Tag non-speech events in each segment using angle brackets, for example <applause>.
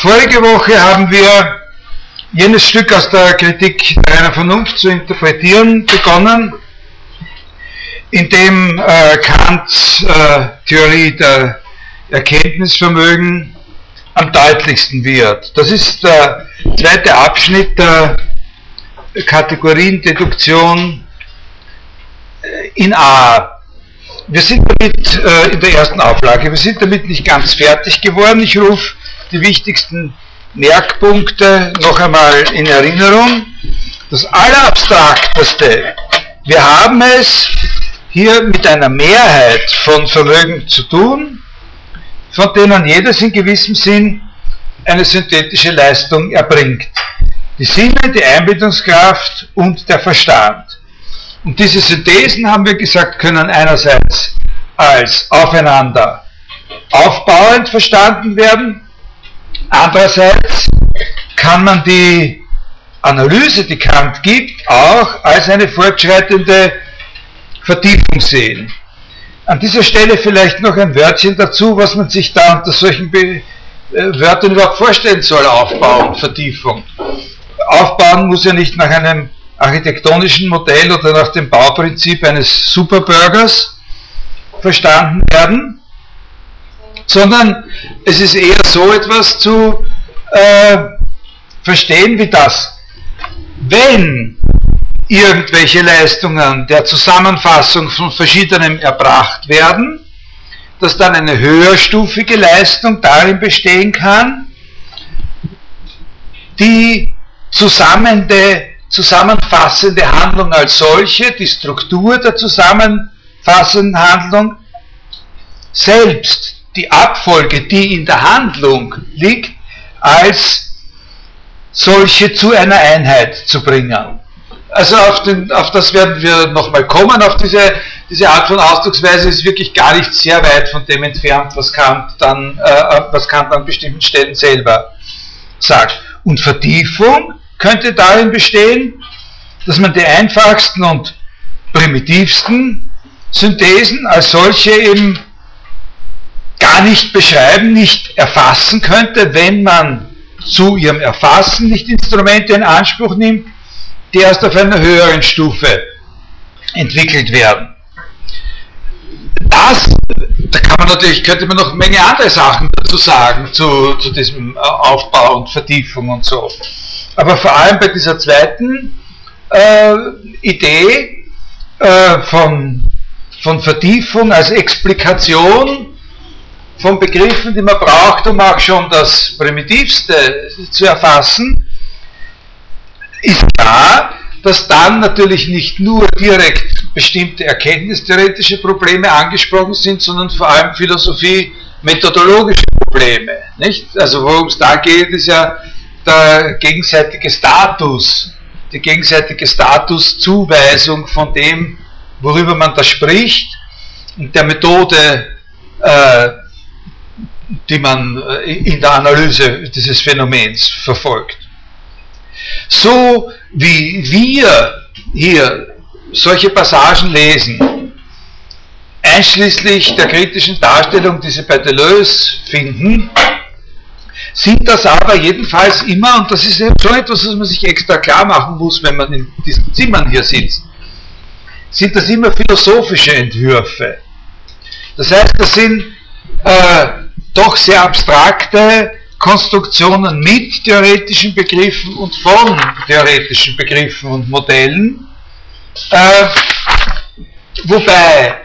vorige Woche haben wir jenes Stück aus der Kritik einer Vernunft zu interpretieren begonnen, in dem äh, Kants äh, Theorie der Erkenntnisvermögen am deutlichsten wird. Das ist der zweite Abschnitt der Kategoriendeduktion äh, in A. Wir sind damit äh, in der ersten Auflage, wir sind damit nicht ganz fertig geworden. Ich rufe die wichtigsten Merkpunkte noch einmal in Erinnerung. Das Allerabstrakteste, wir haben es hier mit einer Mehrheit von Vermögen zu tun, von denen jedes in gewissem Sinn eine synthetische Leistung erbringt. Die Sinne, die Einbildungskraft und der Verstand. Und diese Synthesen, haben wir gesagt, können einerseits als aufeinander aufbauend verstanden werden, andererseits kann man die Analyse, die Kant gibt, auch als eine fortschreitende Vertiefung sehen. An dieser Stelle vielleicht noch ein Wörtchen dazu, was man sich da unter solchen Be äh, Wörtern überhaupt vorstellen soll, Aufbau und Vertiefung. Aufbauen muss ja nicht nach einem architektonischen Modell oder nach dem Bauprinzip eines Superburgers verstanden werden, sondern es ist eher so etwas zu äh, verstehen wie das. Wenn irgendwelche Leistungen der Zusammenfassung von verschiedenen erbracht werden, dass dann eine höherstufige Leistung darin bestehen kann, die zusammende, zusammenfassende Handlung als solche, die Struktur der zusammenfassenden Handlung, selbst die Abfolge, die in der Handlung liegt, als solche zu einer Einheit zu bringen. Also auf, den, auf das werden wir nochmal kommen, auf diese, diese Art von Ausdrucksweise ist wirklich gar nicht sehr weit von dem entfernt, was Kant dann, äh, was Kant an bestimmten Stellen selber sagt. Und Vertiefung könnte darin bestehen, dass man die einfachsten und primitivsten Synthesen als solche eben gar nicht beschreiben, nicht erfassen könnte, wenn man zu ihrem Erfassen nicht Instrumente in Anspruch nimmt, die erst auf einer höheren Stufe entwickelt werden. Das, da kann man natürlich, könnte man noch Menge andere Sachen dazu sagen, zu, zu diesem äh, Aufbau und Vertiefung und so. Aber vor allem bei dieser zweiten äh, Idee äh, von, von Vertiefung als Explikation von Begriffen, die man braucht, um auch schon das Primitivste zu erfassen, ist klar, dass dann natürlich nicht nur direkt bestimmte erkenntnistheoretische Probleme angesprochen sind, sondern vor allem Philosophie methodologische Probleme. Nicht? Also worum es da geht, ist ja der gegenseitige Status, die gegenseitige Statuszuweisung von dem, worüber man da spricht und der Methode, äh, die man äh, in der Analyse dieses Phänomens verfolgt. So wie wir hier solche Passagen lesen, einschließlich der kritischen Darstellung, die Sie bei Deleuze finden, sind das aber jedenfalls immer, und das ist eben so etwas, was man sich extra klar machen muss, wenn man in diesen Zimmern hier sitzt, sind das immer philosophische Entwürfe. Das heißt, das sind äh, doch sehr abstrakte Konstruktionen mit theoretischen Begriffen und von theoretischen Begriffen und Modellen, äh, wobei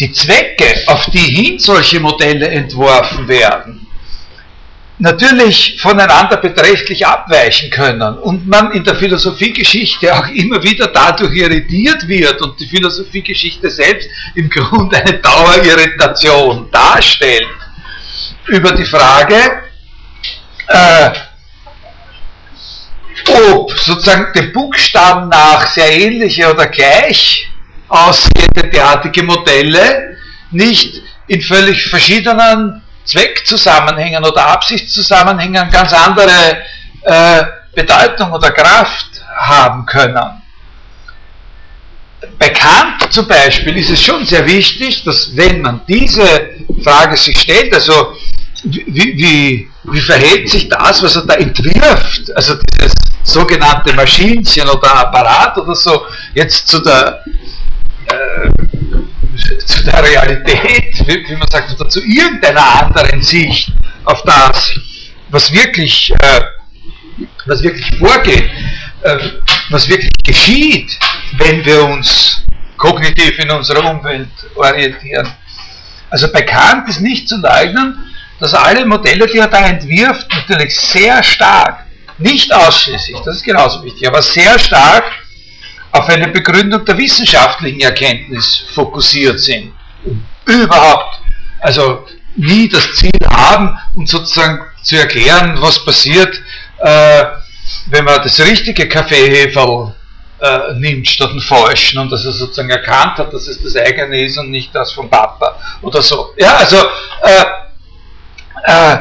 die Zwecke, auf die hin solche Modelle entworfen werden, natürlich voneinander beträchtlich abweichen können und man in der Philosophiegeschichte auch immer wieder dadurch irritiert wird und die Philosophiegeschichte selbst im Grunde eine Dauerirritation darstellt über die Frage, äh, ob sozusagen dem Buchstaben nach sehr ähnliche oder gleich aussehende derartige Modelle nicht in völlig verschiedenen Zweckzusammenhängen oder Absichtszusammenhängen ganz andere äh, Bedeutung oder Kraft haben können. Bei Kant zum Beispiel ist es schon sehr wichtig, dass wenn man diese Frage sich stellt, also wie, wie wie verhält sich das, was er da entwirft, also dieses sogenannte Maschinchen oder Apparat oder so, jetzt zu der, äh, zu der Realität, wie, wie, man sagt, oder zu irgendeiner anderen Sicht auf das, was wirklich, äh, was wirklich vorgeht, was wirklich geschieht, wenn wir uns kognitiv in unserer Umwelt orientieren. Also bei Kant ist nicht zu leugnen, dass alle Modelle, die er da entwirft, natürlich sehr stark, nicht ausschließlich, das ist genauso wichtig, aber sehr stark auf eine Begründung der wissenschaftlichen Erkenntnis fokussiert sind. Überhaupt. Also nie das Ziel haben und sozusagen zu erklären, was passiert, äh, wenn man das richtige Kaffeeheferl äh, nimmt statt den falschen und dass er sozusagen erkannt hat, dass es das eigene ist und nicht das vom Papa oder so. Ja, also äh, äh,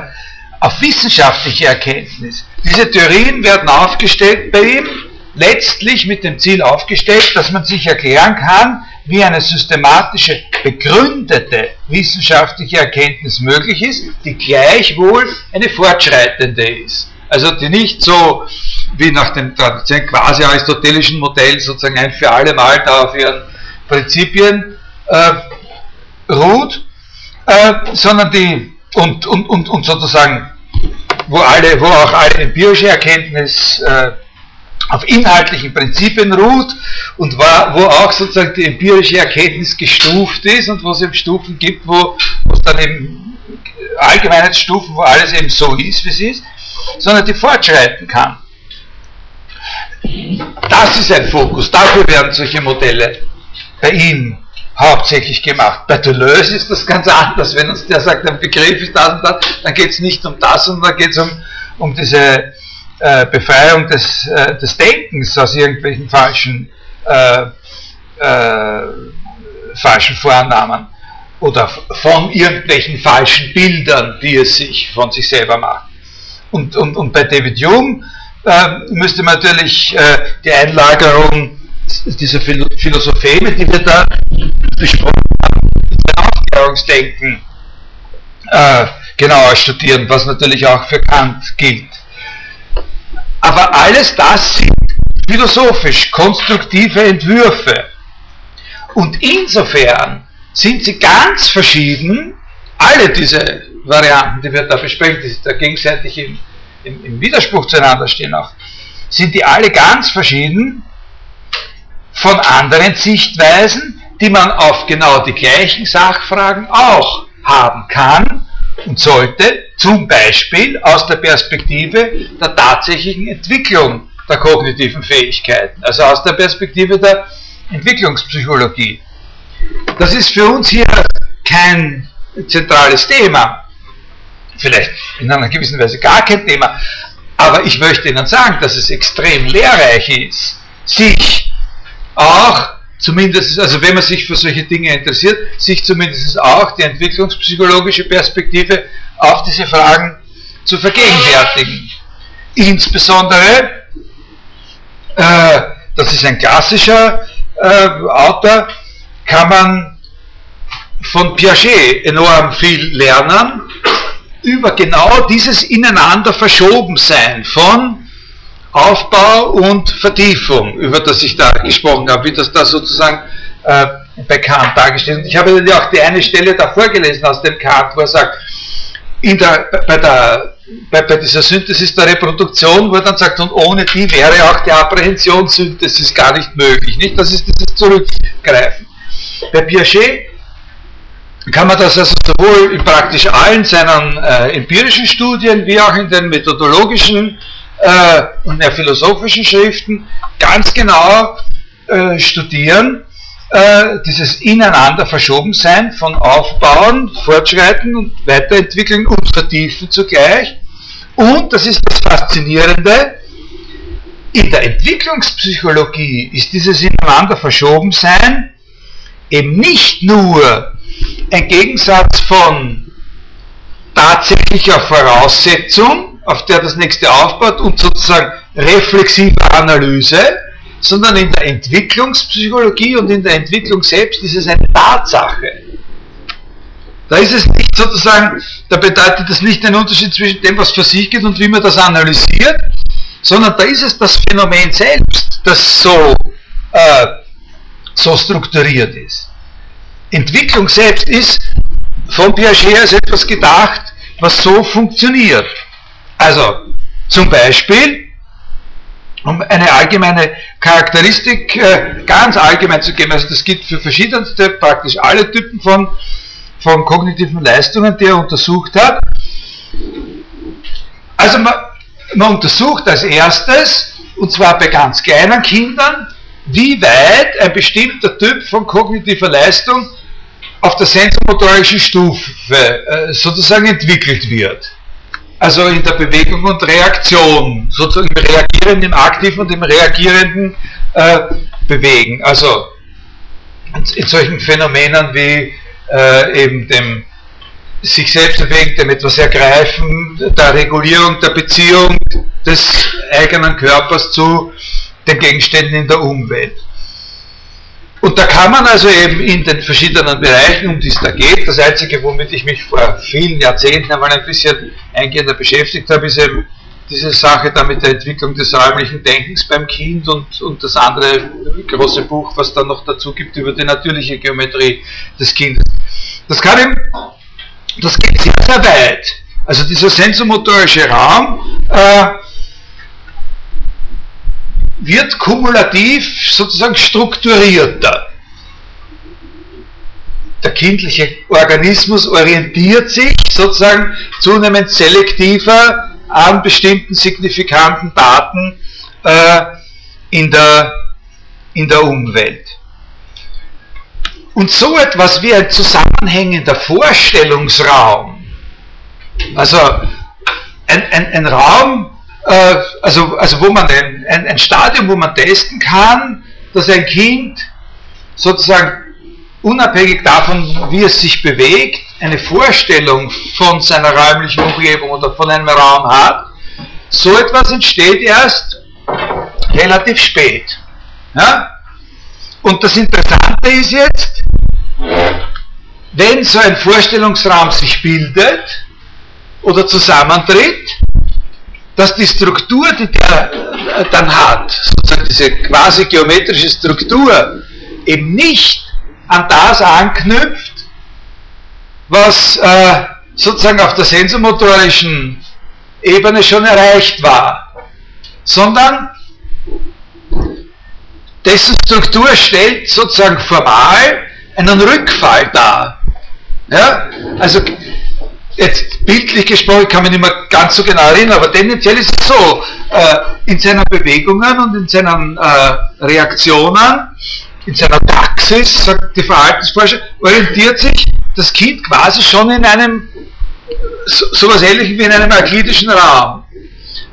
auf wissenschaftliche Erkenntnis. Diese Theorien werden aufgestellt bei ihm, letztlich mit dem Ziel aufgestellt, dass man sich erklären kann, wie eine systematische, begründete wissenschaftliche Erkenntnis möglich ist, die gleichwohl eine fortschreitende ist. Also die nicht so wie nach dem quasi aristotelischen Modell sozusagen ein für alle Mal da auf ihren Prinzipien äh, ruht, äh, sondern die und, und, und, und sozusagen, wo, alle, wo auch alle empirische Erkenntnis äh, auf inhaltlichen Prinzipien ruht und wo auch sozusagen die empirische Erkenntnis gestuft ist und wo es eben Stufen gibt, wo es dann eben Allgemeinheitsstufen, wo alles eben so ist, wie es ist, sondern die fortschreiten kann. Das ist ein Fokus, dafür werden solche Modelle bei ihm hauptsächlich gemacht. Bei Deleuze ist das ganz anders. Wenn uns der sagt, ein Begriff ist das und das, dann geht es nicht um das, sondern geht es um, um diese äh, Befreiung des, äh, des Denkens aus irgendwelchen falschen, äh, äh falschen Vornamen oder von irgendwelchen falschen Bildern, die es sich von sich selber macht. Und, und, und bei David Hume äh, müsste man natürlich äh, die Einlagerung dieser Philosopheme, die wir da besprochen haben, das Aufklärungsdenken äh, genauer studieren, was natürlich auch für Kant gilt. Aber alles das sind philosophisch konstruktive Entwürfe. Und insofern sind sie ganz verschieden, alle diese Varianten, die wir da besprechen, die da gegenseitig im, im, im Widerspruch zueinander stehen auch, sind die alle ganz verschieden? Von anderen Sichtweisen, die man auf genau die gleichen Sachfragen auch haben kann und sollte, zum Beispiel aus der Perspektive der tatsächlichen Entwicklung der kognitiven Fähigkeiten, also aus der Perspektive der Entwicklungspsychologie. Das ist für uns hier kein zentrales Thema, vielleicht in einer gewissen Weise gar kein Thema, aber ich möchte Ihnen sagen, dass es extrem lehrreich ist, sich auch zumindest, also wenn man sich für solche Dinge interessiert, sich zumindest auch die entwicklungspsychologische Perspektive auf diese Fragen zu vergegenwärtigen. Insbesondere, äh, das ist ein klassischer äh, Autor, kann man von Piaget enorm viel lernen über genau dieses ineinander verschoben sein von Aufbau und Vertiefung, über das ich da gesprochen habe, wie das da sozusagen äh, bei Kant dargestellt ist. Ich habe ja auch die eine Stelle da vorgelesen aus dem Kant, wo er sagt, in der, bei, der, bei, bei dieser Synthesis der Reproduktion, wo er dann sagt, und ohne die wäre auch die Apprehensionssynthesis gar nicht möglich. Nicht? Das ist dieses Zurückgreifen. Bei Piaget kann man das also sowohl in praktisch allen seinen äh, empirischen Studien wie auch in den methodologischen äh, und mehr philosophischen Schriften ganz genau äh, studieren, äh, dieses ineinander verschoben sein von Aufbauen, Fortschreiten und Weiterentwickeln und Vertiefen zugleich. Und, das ist das Faszinierende, in der Entwicklungspsychologie ist dieses ineinander verschoben sein eben nicht nur ein Gegensatz von tatsächlicher Voraussetzung, auf der das nächste aufbaut und sozusagen reflexive Analyse, sondern in der Entwicklungspsychologie und in der Entwicklung selbst ist es eine Tatsache, Da ist es nicht sozusagen, da bedeutet das nicht den Unterschied zwischen dem, was für sich geht und wie man das analysiert, sondern da ist es das Phänomen selbst, das so, äh, so strukturiert ist. Entwicklung selbst ist von Piaget als etwas gedacht, was so funktioniert. Also zum Beispiel, um eine allgemeine Charakteristik äh, ganz allgemein zu geben, also das gilt für verschiedenste, praktisch alle Typen von, von kognitiven Leistungen, die er untersucht hat. Also man, man untersucht als erstes, und zwar bei ganz kleinen Kindern, wie weit ein bestimmter Typ von kognitiver Leistung auf der sensomotorischen Stufe äh, sozusagen entwickelt wird. Also in der Bewegung und Reaktion, sozusagen im reagierenden, im aktiven und im reagierenden äh, Bewegen. Also in solchen Phänomenen wie äh, eben dem sich selbst bewegen, dem etwas ergreifen, der Regulierung der Beziehung des eigenen Körpers zu den Gegenständen in der Umwelt. Und da kann man also eben in den verschiedenen Bereichen, um die es da geht, das Einzige, womit ich mich vor vielen Jahrzehnten einmal ein bisschen eingehender beschäftigt habe, ist eben diese Sache da mit der Entwicklung des räumlichen Denkens beim Kind und, und das andere große Buch, was dann noch dazu gibt über die natürliche Geometrie des Kindes. Das kann eben, das geht sehr, sehr weit. Also dieser sensomotorische Raum äh, wird kumulativ sozusagen strukturierter. Der kindliche Organismus orientiert sich sozusagen zunehmend selektiver an bestimmten signifikanten Daten äh, in, der, in der Umwelt. Und so etwas wie ein zusammenhängender Vorstellungsraum, also ein, ein, ein Raum, äh, also, also wo man ein, ein, ein Stadium, wo man testen kann, dass ein Kind sozusagen unabhängig davon, wie es sich bewegt, eine Vorstellung von seiner räumlichen Umgebung oder von einem Raum hat, so etwas entsteht erst relativ spät. Ja? Und das Interessante ist jetzt, wenn so ein Vorstellungsraum sich bildet oder zusammentritt, dass die Struktur, die der äh, dann hat, sozusagen diese quasi geometrische Struktur, eben nicht an das anknüpft, was äh, sozusagen auf der sensomotorischen Ebene schon erreicht war, sondern dessen Struktur stellt sozusagen formal einen Rückfall dar. Ja? Also jetzt bildlich gesprochen, kann mich nicht mehr ganz so genau erinnern, aber tendenziell ist es so, äh, in seinen Bewegungen und in seinen äh, Reaktionen, in seiner Taxis, sagt die Verhaltensforscher, orientiert sich das Kind quasi schon in einem, so, sowas ähnlichem wie in einem euklidischen Raum.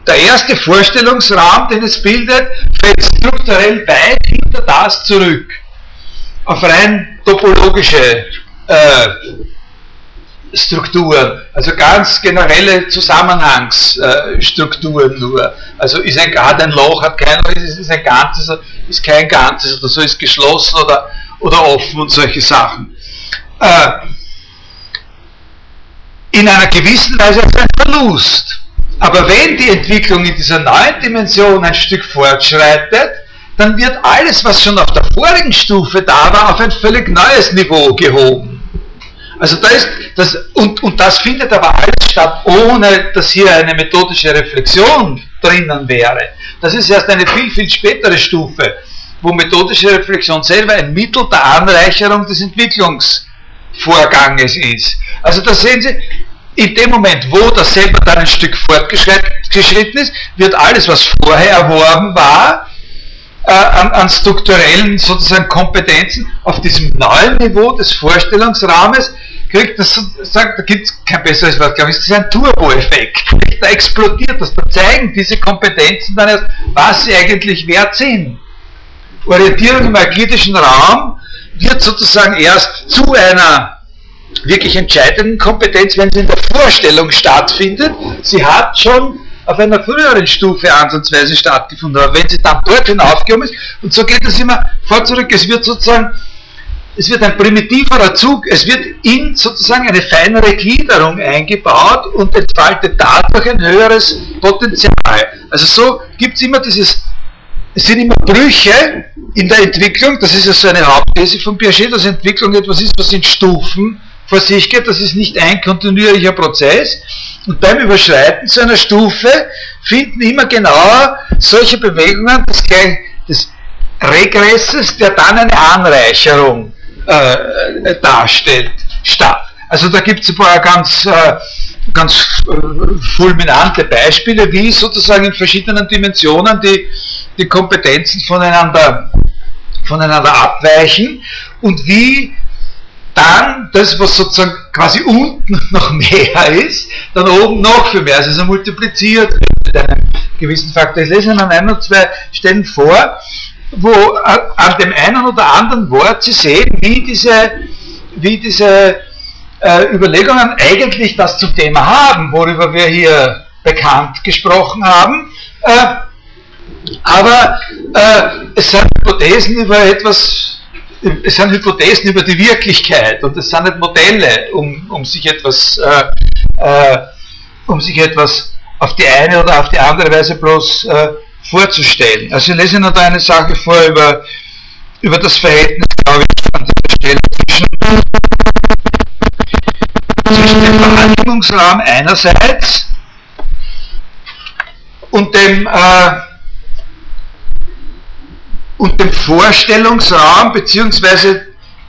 Der erste Vorstellungsraum, den es bildet, fällt strukturell weit hinter das zurück. Auf rein topologische äh, Strukturen, also ganz generelle Zusammenhangsstrukturen nur. Also ist ein, hat ein Loch, hat kein Loch, ist, ist ein Ganzes, ist kein Ganzes oder so, ist geschlossen oder, oder offen und solche Sachen. Äh, in einer gewissen Weise ist ein Verlust. Aber wenn die Entwicklung in dieser neuen Dimension ein Stück fortschreitet, dann wird alles, was schon auf der vorigen Stufe da war, auf ein völlig neues Niveau gehoben. Also da ist das, und, und das findet aber alles statt, ohne dass hier eine methodische Reflexion drinnen wäre. Das ist erst eine viel, viel spätere Stufe, wo methodische Reflexion selber ein Mittel der Anreicherung des Entwicklungsvorganges ist. Also da sehen Sie, in dem Moment, wo das selber dann ein Stück fortgeschritten ist, wird alles, was vorher erworben war, äh, an, an, strukturellen sozusagen Kompetenzen auf diesem neuen Niveau des Vorstellungsrahmens kriegt das, sagt, da gibt es kein besseres Wort, glaube ich, das ist ein Turbo-Effekt. Da explodiert das, da zeigen diese Kompetenzen dann erst, was sie eigentlich wert sind. Orientierung im euklidischen Raum wird sozusagen erst zu einer wirklich entscheidenden Kompetenz, wenn sie in der Vorstellung stattfindet. Sie hat schon auf einer früheren Stufe ansatzweise stattgefunden, aber wenn sie dann dort hinaufgekommen ist, und so geht es immer vor zurück, es wird sozusagen es wird ein primitiverer Zug, es wird in sozusagen eine feinere Gliederung eingebaut und entfaltet dadurch ein höheres Potenzial. Also so gibt es immer dieses, es sind immer Brüche in der Entwicklung, das ist ja so eine Hauptthese von Piaget, dass Entwicklung etwas ist, was in Stufen vor sich geht, das ist nicht ein kontinuierlicher Prozess. Und beim Überschreiten so einer Stufe finden immer genauer solche Bewegungen des, des Regresses, der dann eine Anreicherung äh, darstellt, statt. Also da gibt es ein paar ganz, äh, ganz äh, fulminante Beispiele, wie sozusagen in verschiedenen Dimensionen die, die Kompetenzen voneinander, voneinander abweichen und wie dann das, was sozusagen quasi unten <laughs> noch mehr ist, dann oben noch viel mehr. Also es ist multipliziert mit einem gewissen Faktor. Ich lese Ihnen ein oder zwei Stellen vor, wo äh, an dem einen oder anderen Wort Sie sehen, wie diese, wie diese äh, Überlegungen eigentlich das zum Thema haben, worüber wir hier bekannt gesprochen haben. Äh, aber äh, es sind Hypothesen über etwas es sind Hypothesen über die Wirklichkeit und es sind nicht Modelle, um, um sich etwas, äh, äh, um sich etwas auf die eine oder auf die andere Weise bloß äh, vorzustellen. Also ich lese noch da eine Sache vor über, über das Verhältnis, glaube ich, an dieser Stelle zwischen, zwischen dem Wahrnehmungsraum einerseits und dem äh, und dem Vorstellungsraum bzw.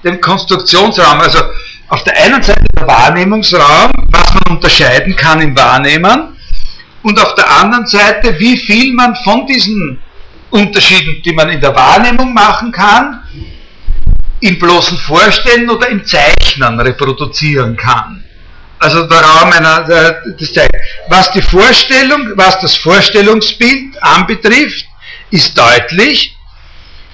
dem Konstruktionsraum. Also auf der einen Seite der Wahrnehmungsraum, was man unterscheiden kann im Wahrnehmen, und auf der anderen Seite, wie viel man von diesen Unterschieden, die man in der Wahrnehmung machen kann, im bloßen Vorstellen oder im Zeichnen reproduzieren kann. Also der Raum einer, das zeigt, was die Vorstellung, was das Vorstellungsbild anbetrifft, ist deutlich,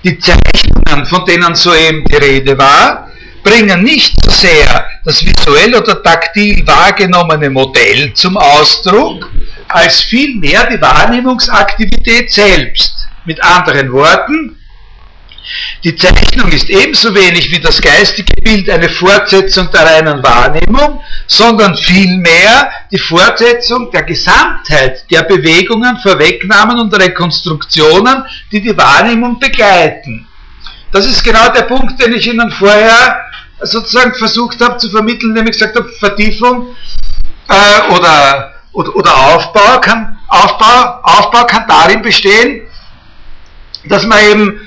die Zeichnungen, von denen soeben die Rede war, bringen nicht so sehr das visuell oder taktil wahrgenommene Modell zum Ausdruck, als vielmehr die Wahrnehmungsaktivität selbst. Mit anderen Worten, die Zeichnung ist ebenso wenig wie das geistige Bild eine Fortsetzung der reinen Wahrnehmung, sondern vielmehr die Fortsetzung der Gesamtheit der Bewegungen, Vorwegnahmen und Rekonstruktionen, die die Wahrnehmung begleiten. Das ist genau der Punkt, den ich Ihnen vorher sozusagen versucht habe zu vermitteln, nämlich gesagt habe, Vertiefung äh, oder, oder, oder Aufbau, kann, Aufbau, Aufbau kann darin bestehen, dass man eben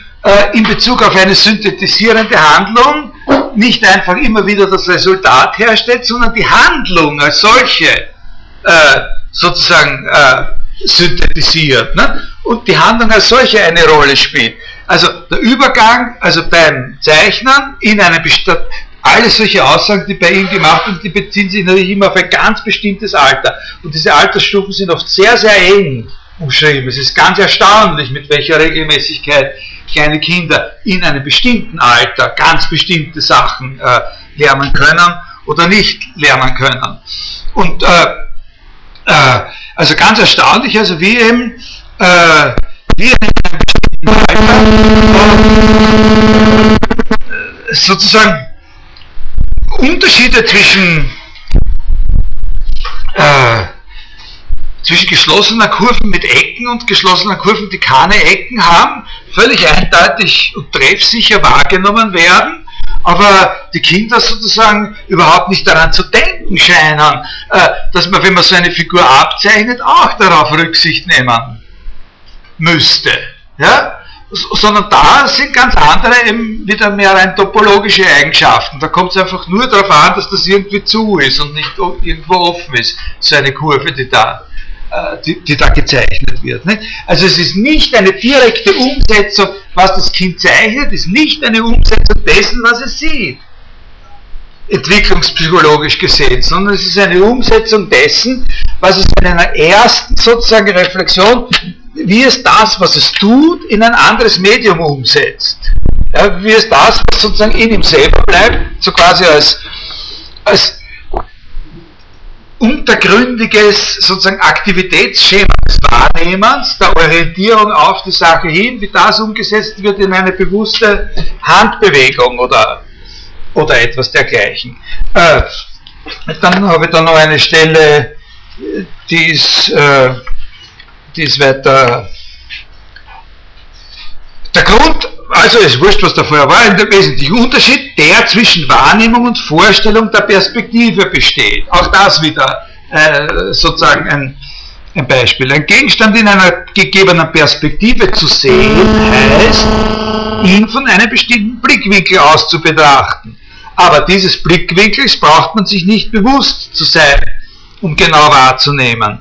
in Bezug auf eine synthetisierende Handlung nicht einfach immer wieder das Resultat herstellt, sondern die Handlung als solche äh, sozusagen äh, synthetisiert ne? und die Handlung als solche eine Rolle spielt. Also der Übergang, also beim Zeichnen in eine bestimmte, alle solche Aussagen, die bei ihm gemacht werden, die beziehen sich natürlich immer auf ein ganz bestimmtes Alter. Und diese Altersstufen sind oft sehr, sehr eng umschrieben. Es ist ganz erstaunlich, mit welcher Regelmäßigkeit kleine Kinder in einem bestimmten Alter ganz bestimmte Sachen äh, lernen können oder nicht lernen können. Und äh, äh, also ganz erstaunlich, also wie eben äh, wie in einem bestimmten Alter äh, sozusagen Unterschiede zwischen äh, zwischen geschlossener Kurven mit Ecken und geschlossener Kurven, die keine Ecken haben, völlig eindeutig und treffsicher wahrgenommen werden, aber die Kinder sozusagen überhaupt nicht daran zu denken scheinen, äh, dass man, wenn man so eine Figur abzeichnet, auch darauf Rücksicht nehmen müsste. Ja? sondern da sind ganz andere eben wieder mehr rein topologische Eigenschaften. Da kommt es einfach nur darauf an, dass das irgendwie zu ist und nicht irgendwo offen ist, so eine Kurve, die da die, die, da gezeichnet wird. Nicht? Also es ist nicht eine direkte Umsetzung, was das Kind zeichnet, ist nicht eine Umsetzung dessen, was es sieht, entwicklungspsychologisch gesehen, sondern es ist eine Umsetzung dessen, was es in einer ersten sozusagen Reflexion, wie es das, was es tut, in ein anderes Medium umsetzt. Ja, wie es das, was sozusagen in ihm selber bleibt, so quasi als, als untergründiges sozusagen Aktivitätsschema des Wahrnehmens, der Orientierung auf die Sache hin, wie das umgesetzt wird in eine bewusste Handbewegung oder oder etwas dergleichen. Äh, dann habe ich da noch eine Stelle, die ist, äh, die ist weiter. Der Grund, also ist wurscht, was da vorher war, der wesentliche Unterschied, der zwischen Wahrnehmung und Vorstellung der Perspektive besteht. Auch das wieder äh, sozusagen ein, ein Beispiel. Ein Gegenstand in einer gegebenen Perspektive zu sehen, heißt, ihn von einem bestimmten Blickwinkel aus zu betrachten. Aber dieses Blickwinkels braucht man sich nicht bewusst zu sein, um genau wahrzunehmen.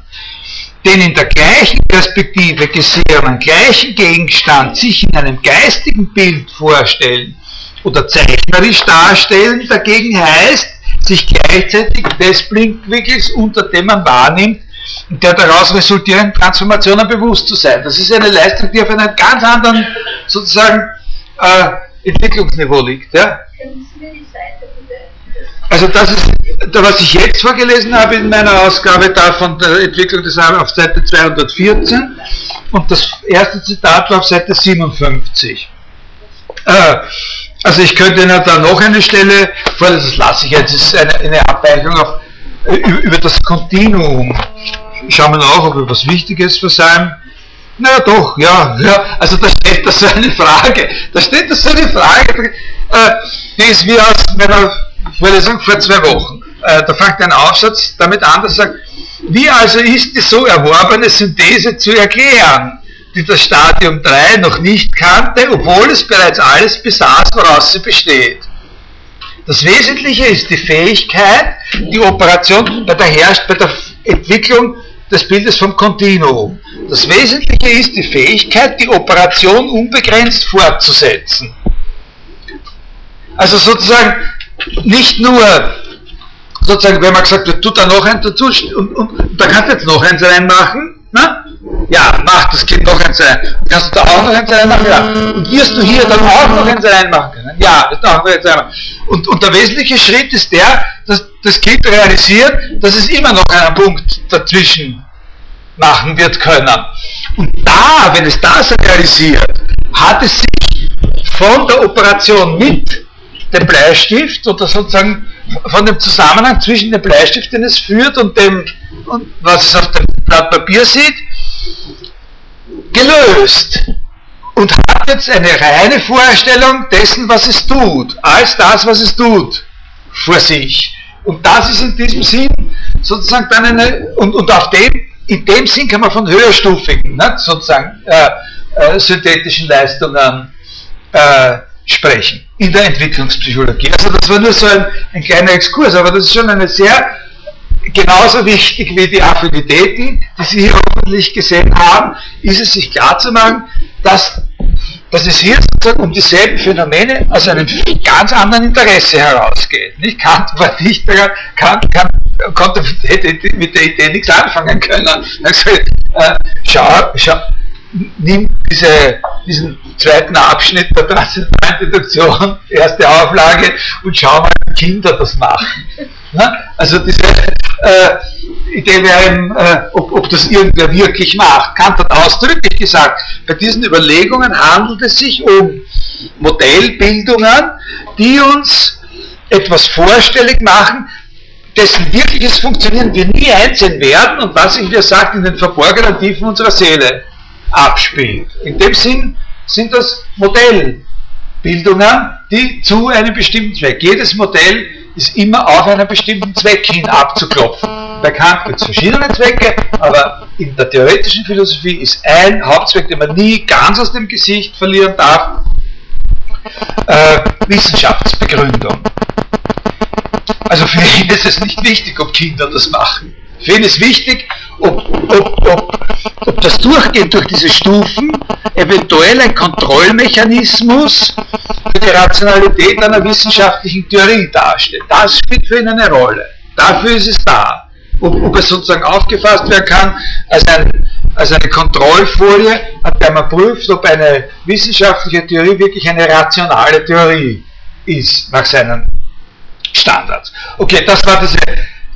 Den in der gleichen Perspektive gesehenen gleichen Gegenstand sich in einem geistigen Bild vorstellen oder zeichnerisch darstellen dagegen heißt, sich gleichzeitig des Blickwinkels, unter dem man wahrnimmt, der daraus resultierenden Transformationen bewusst zu sein. Das ist eine Leistung, die auf einem ganz anderen sozusagen äh, Entwicklungsniveau liegt. Ja? Also das ist, was ich jetzt vorgelesen habe in meiner Ausgabe da von der Entwicklung des Arabes auf Seite 214 und das erste Zitat war auf Seite 57. Äh, also ich könnte Ihnen da noch eine Stelle vorlesen, das lasse ich jetzt, das ist eine, eine Abweichung auf, über das Kontinuum. Schauen wir nach, ob wir was Wichtiges versäumen. Na doch, ja, ja, also da steht da so eine Frage, da steht da so eine Frage, äh, die ist wie aus meiner Vorlesung vor zwei Wochen. Äh, da fängt ein Aufsatz damit an, dass sagt, wie also ist die so erworbene Synthese zu erklären, die das Stadium 3 noch nicht kannte, obwohl es bereits alles besaß, woraus sie besteht. Das Wesentliche ist die Fähigkeit, die Operation, bei der herrscht bei der Entwicklung des Bildes vom Kontinuum. Das Wesentliche ist die Fähigkeit, die Operation unbegrenzt fortzusetzen. Also sozusagen nicht nur, sozusagen, wenn man gesagt wird, tut da noch ein dazu und, und, da kannst du jetzt noch eins reinmachen, na? Ja, mach das Kind noch eins rein. Kannst du da auch noch eins reinmachen? Ja. Und wirst du hier dann auch noch eins reinmachen können? Ja, das auch noch eins reinmachen. Und, und der wesentliche Schritt ist der, dass das Kind realisiert, dass es immer noch einen Punkt dazwischen machen wird können. Und da, wenn es das realisiert, hat es sich von der Operation mit dem Bleistift oder sozusagen von dem Zusammenhang zwischen dem Bleistift, den es führt und dem, und was es auf dem Blatt Papier sieht, gelöst und hat jetzt eine reine Vorstellung dessen, was es tut, als das, was es tut, vor sich. Und das ist in diesem Sinn sozusagen dann eine, und, und auf dem, in dem Sinn kann man von höherstufigen, ne, sozusagen, äh, äh, synthetischen Leistungen äh, sprechen in der Entwicklungspsychologie. Also das war nur so ein, ein kleiner Exkurs, aber das ist schon eine sehr genauso wichtig wie die Affinitäten, die Sie hier hoffentlich gesehen haben, ist es sich klar zu machen, dass, dass es hier sozusagen um dieselben Phänomene aus einem ganz anderen Interesse herausgeht. Nicht? Kant war nicht Kant, Kant konnte hätte mit der Idee nichts anfangen können. Er gesagt, äh, schau, schau, nimm diese, diesen zweiten Abschnitt der transzendentalen Deduktion, erste Auflage, und schau mal, wie Kinder das machen. Ne? Also diese äh, Idee wäre, äh, ob, ob das irgendwer wirklich macht. Kant hat ausdrücklich gesagt, bei diesen Überlegungen handelt es sich um Modellbildungen, die uns etwas vorstellig machen, dessen wirkliches Funktionieren wir nie einsehen werden und was sich, wie er sagt, in den verborgenen Tiefen unserer Seele abspielt. In dem Sinn sind das Modellbildungen, die zu einem bestimmten Zweck. Jedes Modell ist immer auf einen bestimmten Zweck hin abzuklopfen. Bei Kant gibt es verschiedene Zwecke, aber in der theoretischen Philosophie ist ein Hauptzweck, den man nie ganz aus dem Gesicht verlieren darf, äh, Wissenschaftsbegründung. Also für ihn ist es nicht wichtig, ob Kinder das machen. Für ihn ist wichtig, ob, ob, ob, ob das Durchgehen durch diese Stufen eventuell ein Kontrollmechanismus für die Rationalität einer wissenschaftlichen Theorie darstellt. Das spielt für ihn eine Rolle. Dafür ist es da. Ob, ob es sozusagen aufgefasst werden kann als, ein, als eine Kontrollfolie, an der man prüft, ob eine wissenschaftliche Theorie wirklich eine rationale Theorie ist, nach seinen Standards. Okay, das war diese,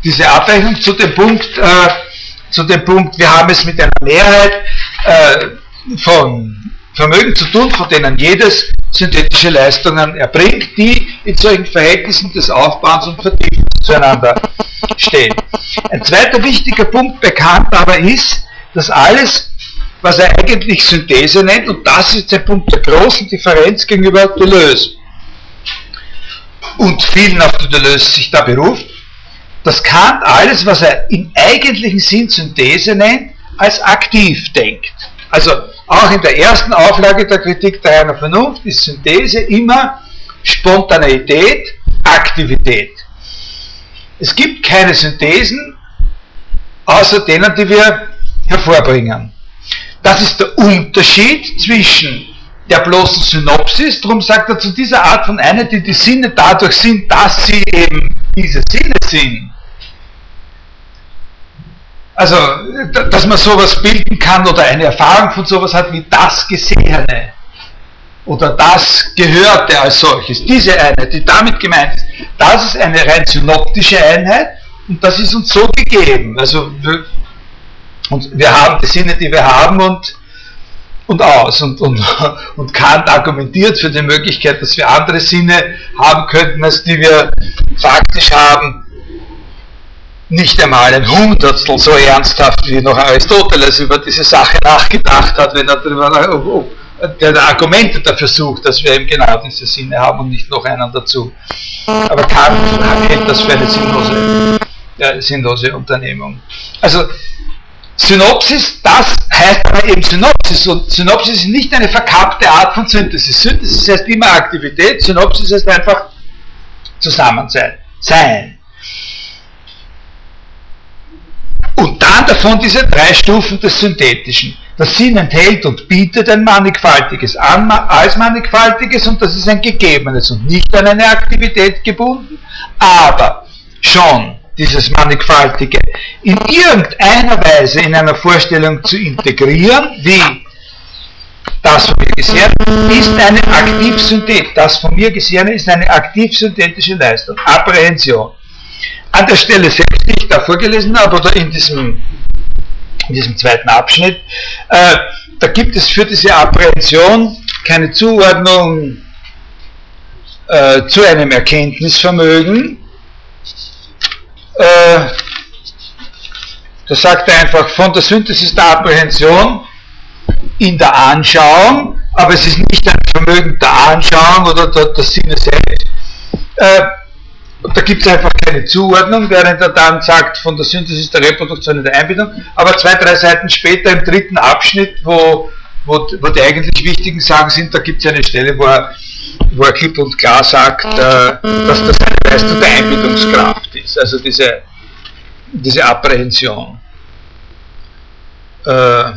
diese Abweichung zu dem Punkt, äh, zu dem Punkt, wir haben es mit einer Mehrheit äh, von Vermögen zu tun, von denen jedes synthetische Leistungen erbringt, die in solchen Verhältnissen des Aufbauens und Vertiefens zueinander stehen. Ein zweiter wichtiger Punkt bekannt aber ist, dass alles, was er eigentlich Synthese nennt, und das ist der Punkt der großen Differenz gegenüber Deleuze und vielen, auf die Deleuze sich da beruft, dass Kant alles, was er im eigentlichen Sinn Synthese nennt, als aktiv denkt. Also auch in der ersten Auflage der Kritik der reinen Vernunft ist Synthese immer Spontaneität, Aktivität. Es gibt keine Synthesen, außer denen, die wir hervorbringen. Das ist der Unterschied zwischen der bloßen Synopsis, darum sagt er zu dieser Art von Einheit, die die Sinne dadurch sind, dass sie eben diese Sinne sind. Also, dass man sowas bilden kann oder eine Erfahrung von sowas hat wie das Gesehene oder das Gehörte als solches. Diese Einheit, die damit gemeint ist, das ist eine rein synoptische Einheit und das ist uns so gegeben. Also, wir, und wir haben die Sinne, die wir haben und und aus. Und, und, <laughs> und Kant argumentiert für die Möglichkeit, dass wir andere Sinne haben könnten, als die wir faktisch haben. Nicht einmal ein Hundertstel so ernsthaft, wie noch Aristoteles über diese Sache nachgedacht hat, wenn er darüber, der Argumente dafür sucht, dass wir eben genau diese Sinne haben und nicht noch einen dazu. Aber Kant hält das für eine sinnlose, äh, sinnlose Unternehmung. Also Synopsis, das heißt aber eben Synopsis und Synopsis ist nicht eine verkappte Art von Synthesis. Synthesis heißt immer Aktivität, Synopsis heißt einfach Zusammensein, sein. Und dann davon diese drei Stufen des Synthetischen. Das Sinn enthält und bietet ein mannigfaltiges an, als mannigfaltiges und das ist ein gegebenes und nicht an eine Aktivität gebunden, aber schon dieses Mannigfaltige, in irgendeiner Weise in einer Vorstellung zu integrieren, wie das von mir Gesehene ist eine Aktivsynthet. Das von mir Gesehene ist eine aktivsynthetische Leistung, Apprehension. An der Stelle selbst, die ich da vorgelesen habe, oder in diesem, in diesem zweiten Abschnitt, äh, da gibt es für diese Apprehension keine Zuordnung äh, zu einem Erkenntnisvermögen, äh, da sagt er einfach, von der Synthesis der Apprehension in der Anschauung, aber es ist nicht ein Vermögen der Anschauung oder der, der Sinne selbst. Äh, da gibt es einfach keine Zuordnung, während er dann sagt, von der Synthesis der Reproduktion in der Einbildung, aber zwei, drei Seiten später im dritten Abschnitt, wo, wo, wo die eigentlich wichtigen Sachen sind, da gibt es eine Stelle, wo er, wo er klipp und klar sagt, äh, dass das eine Leistung der Einbildungskraft ist, also diese, diese Apprehension. Äh,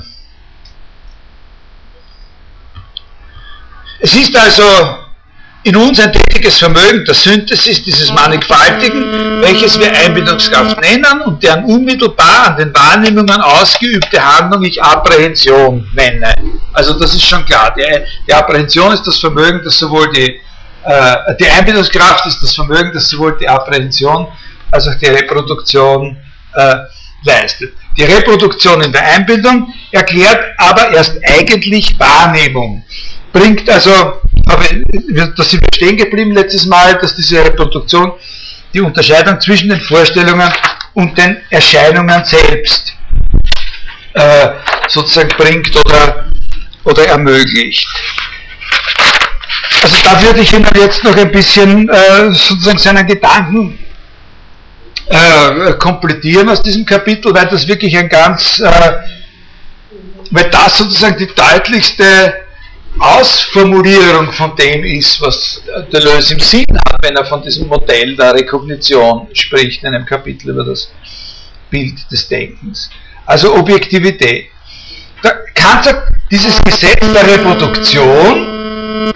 es ist also in uns ein tätiges Vermögen der Synthesis dieses Mannigfaltigen, welches wir Einbildungskraft nennen und deren unmittelbar an den Wahrnehmungen ausgeübte Handlung ich Apprehension nenne. Also das ist schon klar. Die, die Apprehension ist das Vermögen, das sowohl die, äh, die Einbildungskraft ist das Vermögen, das sowohl die Apprehension als auch die Reproduktion äh, leistet. Die Reproduktion in der Einbildung erklärt aber erst eigentlich Wahrnehmung. Bringt also aber da sind wir stehen geblieben letztes Mal, dass diese Reproduktion die Unterscheidung zwischen den Vorstellungen und den Erscheinungen selbst äh, sozusagen bringt oder, oder ermöglicht. Also da würde ich Ihnen jetzt noch ein bisschen äh, sozusagen seinen Gedanken äh, komplettieren aus diesem Kapitel, weil das wirklich ein ganz, äh, weil das sozusagen die deutlichste Ausformulierung von dem ist, was Deleuze im Sinn hat, wenn er von diesem Modell der Rekognition spricht, in einem Kapitel über das Bild des Denkens. Also Objektivität. Kant sagt, dieses Gesetz der Reproduktion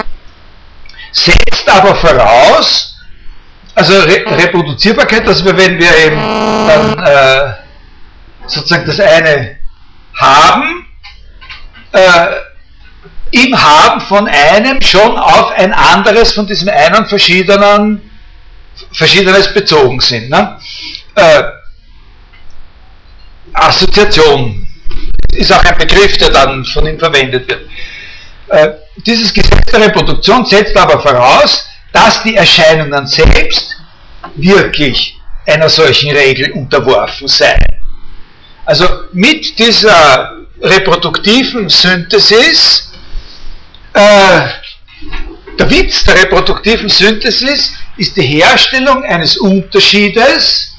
setzt aber voraus, also Re Reproduzierbarkeit, dass wir, wenn wir eben dann äh, sozusagen das eine haben, äh, im Haben von einem schon auf ein anderes von diesem einen verschiedenen, verschiedenes bezogen sind. Ne? Äh, Assoziation ist auch ein Begriff, der dann von ihm verwendet wird. äh, dieses Gesetz der Reproduktion setzt aber voraus, dass die Erscheinungen selbst wirklich einer solchen Regel unterworfen seien. Also mit dieser reproduktiven Synthesis, äh, der Witz der reproduktiven Synthesis ist die Herstellung eines Unterschiedes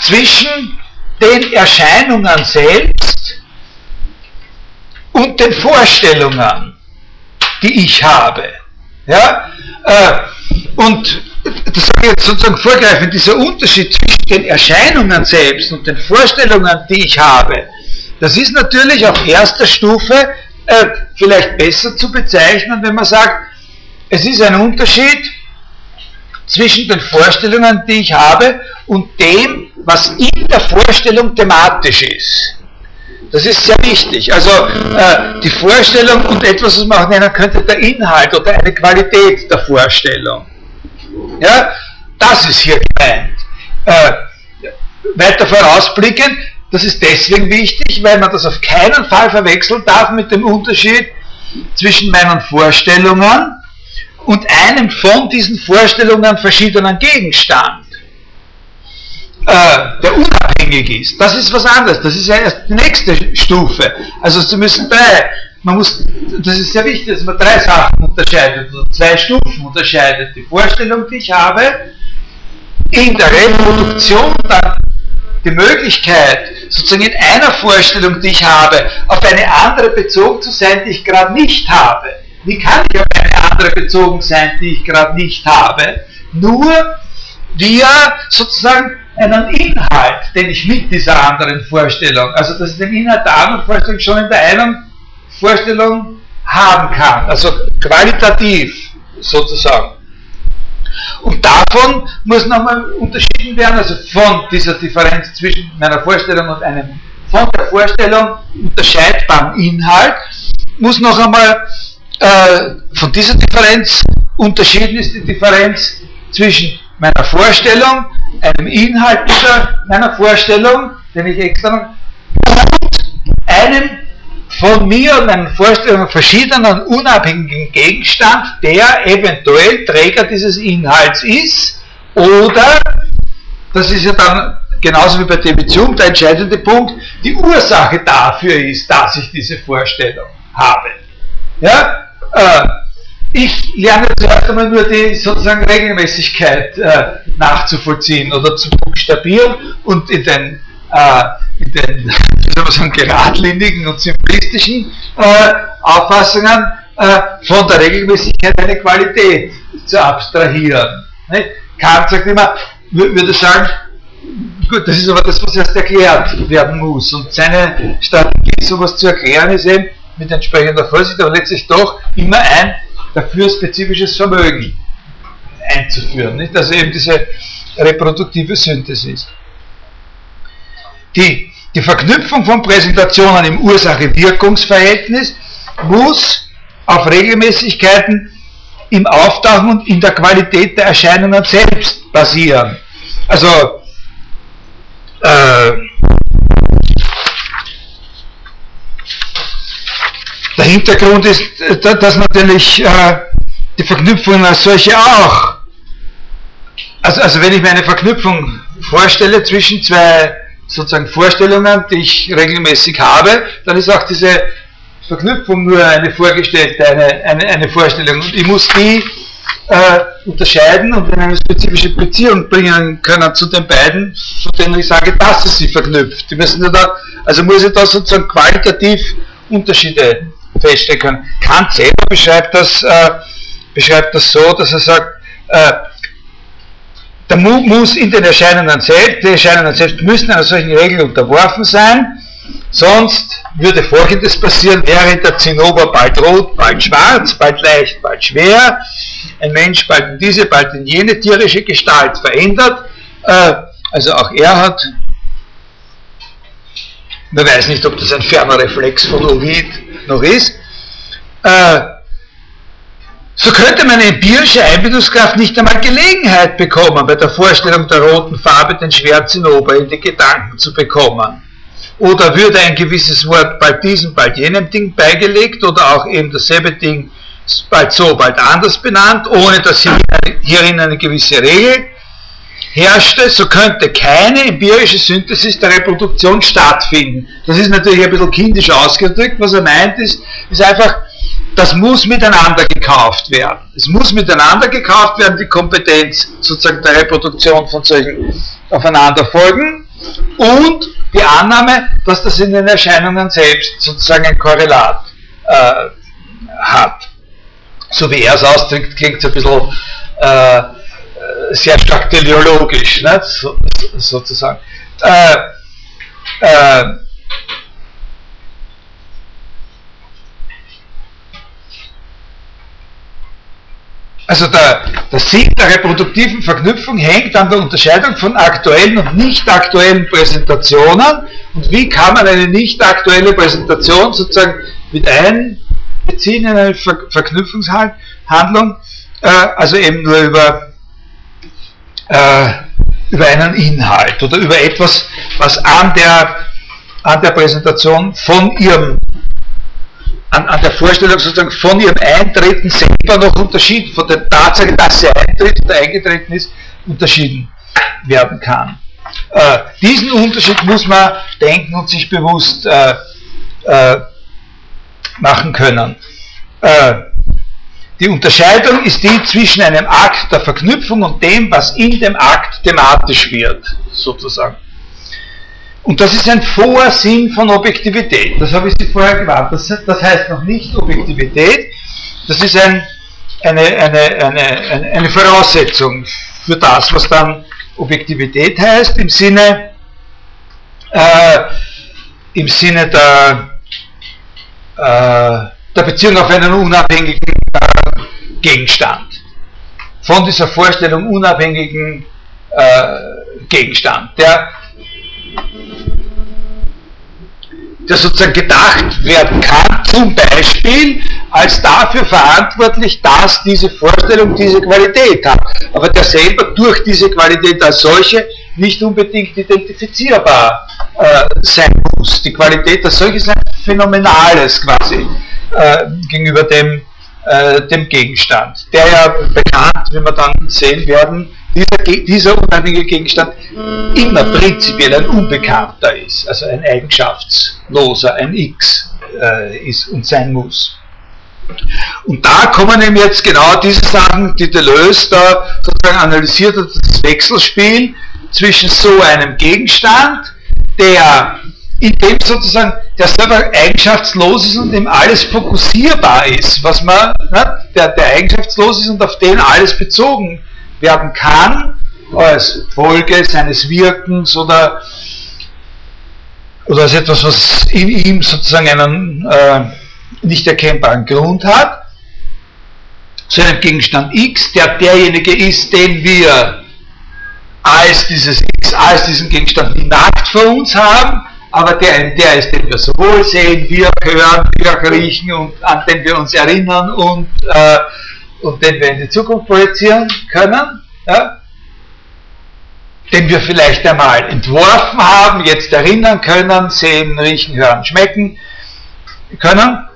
zwischen den Erscheinungen selbst und den Vorstellungen, die ich habe. Ja? Äh, und das sage ich jetzt sozusagen vorgreifend, dieser Unterschied zwischen den Erscheinungen selbst und den Vorstellungen, die ich habe, das ist natürlich auf erster Stufe äh, vielleicht besser zu bezeichnen, wenn man sagt, es ist ein Unterschied zwischen den Vorstellungen, die ich habe, und dem, was in der Vorstellung thematisch ist. Das ist sehr wichtig. Also äh, die Vorstellung und etwas, was man auch nennen könnte, der Inhalt oder eine Qualität der Vorstellung. Ja, das ist hier gemeint. Äh, weiter vorausblickend, das ist deswegen wichtig, weil man das auf keinen Fall verwechseln darf mit dem Unterschied zwischen meinen Vorstellungen und einem von diesen Vorstellungen verschiedenen Gegenstand, äh, der unabhängig ist. Das ist was anderes. Das ist ja erst die nächste Stufe. Also Sie müssen drei, man muss, das ist sehr wichtig, dass man drei Sachen unterscheidet, oder zwei Stufen unterscheidet. Die Vorstellung, die ich habe, in der Reproduktion dann die Möglichkeit, sozusagen in einer Vorstellung, die ich habe, auf eine andere bezogen zu sein, die ich gerade nicht habe. Wie kann ich auf eine andere bezogen sein, die ich gerade nicht habe? Nur via sozusagen einen Inhalt, den ich mit dieser anderen Vorstellung, also dass ich den Inhalt der anderen Vorstellung schon in der einen Vorstellung haben kann, also qualitativ sozusagen. Und davon muss nochmal unterschieden werden, also von dieser Differenz zwischen meiner Vorstellung und einem von der Vorstellung unterscheidbaren Inhalt, muss noch einmal äh, von dieser Differenz unterschieden ist die Differenz zwischen meiner Vorstellung, einem Inhalt dieser meiner Vorstellung, den ich extra und einem von mir und meinen Vorstellungen verschiedenen unabhängigen Gegenstand, der eventuell Träger dieses Inhalts ist, oder, das ist ja dann genauso wie bei der Beziehung der entscheidende Punkt, die Ursache dafür ist, dass ich diese Vorstellung habe. Ja? Äh, ich lerne zuerst einmal nur die sozusagen Regelmäßigkeit äh, nachzuvollziehen oder zu buchstabieren und in den, äh, in den <laughs> sagen, geradlinigen und simplistischen äh, Auffassungen äh, von der Regelmäßigkeit eine Qualität zu abstrahieren. Ne? Kant sagt immer, würde sagen, gut, das ist aber das, was erst erklärt werden muss. Und seine Strategie, sowas zu erklären, ist eben mit entsprechender Vorsicht, aber letztlich doch immer ein dafür spezifisches Vermögen einzuführen. Nicht? Also eben diese reproduktive Synthesis. Die, die Verknüpfung von Präsentationen im Ursache-Wirkungsverhältnis muss auf Regelmäßigkeiten im Auftauchen und in der Qualität der Erscheinungen selbst basieren. Also äh, Der Hintergrund ist, äh, dass natürlich äh, die Verknüpfungen als solche auch, also, also wenn ich mir eine Verknüpfung vorstelle zwischen zwei sozusagen Vorstellungen, die ich regelmäßig habe, dann ist auch diese Verknüpfung nur eine vorgestellte, eine, eine, eine Vorstellung. Und ich muss die äh, unterscheiden und in eine spezifische Beziehung bringen können zu den beiden, von denen ich sage, dass es sie verknüpft. Die müssen ja da, also muss ich da sozusagen qualitativ Unterschiede feststellen können. Kant selber beschreibt das, äh, beschreibt das so, dass er sagt, äh, der Mut muss in den Erscheinungen selbst, die Erscheinungen selbst müssen einer solchen Regel unterworfen sein, sonst würde folgendes passieren, wäre der Zinnober bald rot, bald schwarz, bald leicht, bald schwer, ein Mensch bald in diese, bald in jene tierische Gestalt verändert, äh, also auch er hat, man weiß nicht, ob das ein ferner Reflex von Ovid noch ist, äh, so könnte meine empirische Einbildungskraft nicht einmal Gelegenheit bekommen, bei der Vorstellung der roten Farbe den Schwärzinnober in die Gedanken zu bekommen. oder würde ein gewisses Wort bald diesem, bald jenem Ding beigelegt oder auch eben dasselbe Ding bald so, bald anders benannt, ohne dass hier, hierin eine gewisse Regel herrschte, so könnte keine empirische Synthesis der Reproduktion stattfinden. Das ist natürlich ein bisschen kindisch ausgedrückt. Was er meint ist, ist einfach, das muss miteinander gekauft werden. Es muss miteinander gekauft werden, die Kompetenz sozusagen der Reproduktion von solchen Aufeinanderfolgen und die Annahme, dass das in den Erscheinungen selbst sozusagen ein Korrelat äh, hat. So wie er es ausdrückt, klingt es ein bisschen äh, sehr stark teleologisch, ne? so, sozusagen. Äh, Also der, der Sinn der reproduktiven Verknüpfung hängt an der Unterscheidung von aktuellen und nicht aktuellen Präsentationen. Und wie kann man eine nicht aktuelle Präsentation sozusagen mit einbeziehen in eine Ver Verknüpfungshandlung? Äh, also eben nur über, äh, über einen Inhalt oder über etwas, was an der, an der Präsentation von ihrem an, an der Vorstellung sozusagen von ihrem Eintreten selber noch unterschieden, von der Tatsache, dass sie eintritt oder eingetreten ist, unterschieden werden kann. Äh, diesen Unterschied muss man denken und sich bewusst äh, äh, machen können. Äh, die Unterscheidung ist die zwischen einem Akt der Verknüpfung und dem, was in dem Akt thematisch wird, sozusagen. Und das ist ein Vorsinn von Objektivität. Das habe ich Sie vorher gewarnt. Das, das heißt noch nicht Objektivität. Das ist ein, eine, eine, eine, eine, Voraussetzung für das, was dann Objektivität heißt, im Sinne, äh, im Sinne der, äh, der Beziehung auf einen unabhängigen äh, Gegenstand. Von dieser Vorstellung unabhängigen äh, Gegenstand. Der der sozusagen gedacht werden kann, zum Beispiel als dafür verantwortlich, dass diese Vorstellung diese Qualität hat, aber der selber durch diese Qualität als solche nicht unbedingt identifizierbar äh, sein muss. Die Qualität als solches ist ein phänomenales quasi äh, gegenüber dem, äh, dem Gegenstand, der ja bekannt, wie wir dann sehen werden, dieser, dieser unabhängige Gegenstand immer prinzipiell ein Unbekannter ist, also ein eigenschaftsloser, ein X äh, ist und sein muss. Und da kommen eben jetzt genau diese Sachen, die Deleuze da sozusagen analysiert hat, das Wechselspiel zwischen so einem Gegenstand, der in dem sozusagen der selber eigenschaftslos ist und dem alles fokussierbar ist, was man, ne, der, der eigenschaftslos ist und auf den alles bezogen werden kann, als Folge seines Wirkens oder, oder als etwas, was in ihm sozusagen einen äh, nicht erkennbaren Grund hat, zu einem Gegenstand X, der derjenige ist, den wir als dieses X, als diesen Gegenstand nie nackt vor uns haben, aber der, der ist, den wir sowohl sehen, wir hören, wir riechen und an den wir uns erinnern und äh, und den wir in die Zukunft projizieren können, ja, den wir vielleicht einmal entworfen haben, jetzt erinnern können, sehen, riechen, hören, schmecken können.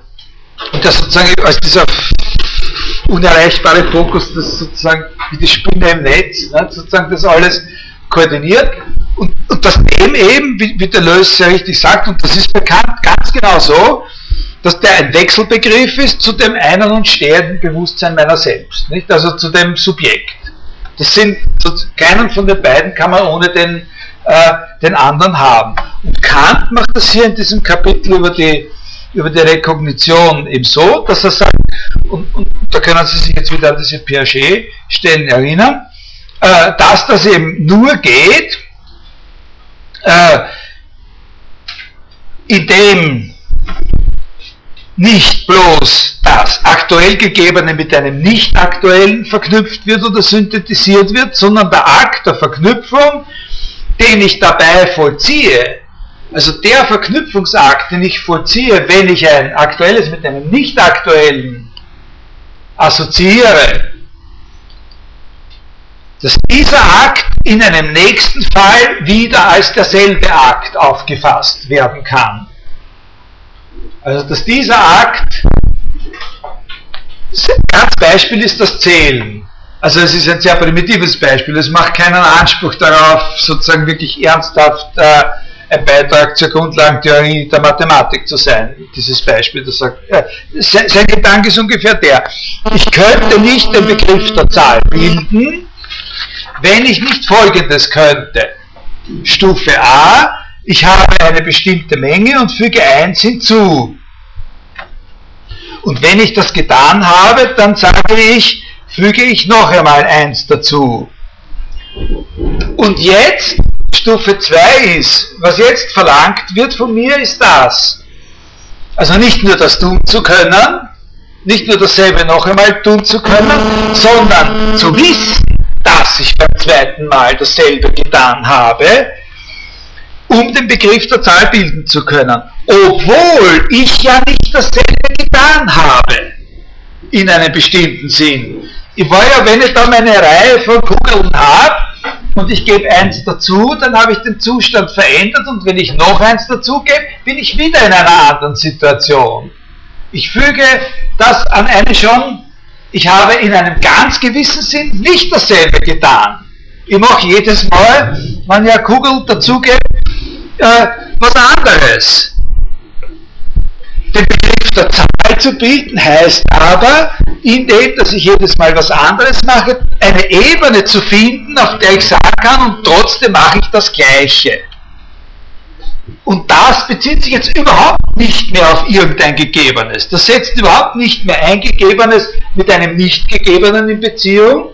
Und das sozusagen als dieser unerreichbare Fokus, das sozusagen wie die Spinne im Netz, ne, sozusagen das alles koordiniert. Und, und das dem eben, wie, wie der Lös sehr richtig sagt, und das ist bekannt, ganz genau so, dass der ein Wechselbegriff ist zu dem einen und stehenden Bewusstsein meiner selbst, nicht? also zu dem Subjekt. Das sind, keinen von den beiden kann man ohne den, äh, den anderen haben. Und Kant macht das hier in diesem Kapitel über die, über die Rekognition eben so, dass er sagt, und, und da können Sie sich jetzt wieder an diese Piaget-Stellen erinnern, äh, dass das eben nur geht, äh, indem nicht bloß das aktuell Gegebene mit einem nicht aktuellen verknüpft wird oder synthetisiert wird, sondern der Akt der Verknüpfung, den ich dabei vollziehe, also der Verknüpfungsakt, den ich vollziehe, wenn ich ein aktuelles mit einem nicht aktuellen assoziiere, dass dieser Akt in einem nächsten Fall wieder als derselbe Akt aufgefasst werden kann. Also dass dieser Akt, ganz Beispiel ist das Zählen. Also es ist ein sehr primitives Beispiel, es macht keinen Anspruch darauf, sozusagen wirklich ernsthaft äh, ein Beitrag zur Grundlagentheorie der Mathematik zu sein, dieses Beispiel, das sagt, ja, sein, sein Gedanke ist ungefähr der, ich könnte nicht den Begriff der Zahl bilden, wenn ich nicht Folgendes könnte. Stufe A, ich habe eine bestimmte Menge und füge 1 hinzu. Und wenn ich das getan habe, dann sage ich, füge ich noch einmal 1 dazu. Und jetzt, Stufe 2 ist, was jetzt verlangt wird von mir, ist das. Also nicht nur das tun zu können, nicht nur dasselbe noch einmal tun zu können, sondern zu wissen, dass ich beim zweiten Mal dasselbe getan habe, um den Begriff der Zahl bilden zu können. Obwohl ich ja nicht dasselbe getan habe, in einem bestimmten Sinn. Ich war ja, wenn ich da meine Reihe von Kugeln habe und ich gebe eins dazu, dann habe ich den Zustand verändert und wenn ich noch eins dazu gebe, bin ich wieder in einer anderen Situation. Ich füge das an eine schon ich habe in einem ganz gewissen Sinn nicht dasselbe getan. Ich mache jedes Mal, wenn ich eine Kugel dazugebt, äh, was anderes. Den Begriff der Zahl zu bilden heißt aber, indem, dass ich jedes Mal was anderes mache, eine Ebene zu finden, auf der ich sagen kann, und trotzdem mache ich das Gleiche. Und das bezieht sich jetzt überhaupt nicht mehr auf irgendein Gegebenes. Das setzt überhaupt nicht mehr ein Gegebenes mit einem Nicht-Gegebenen in Beziehung,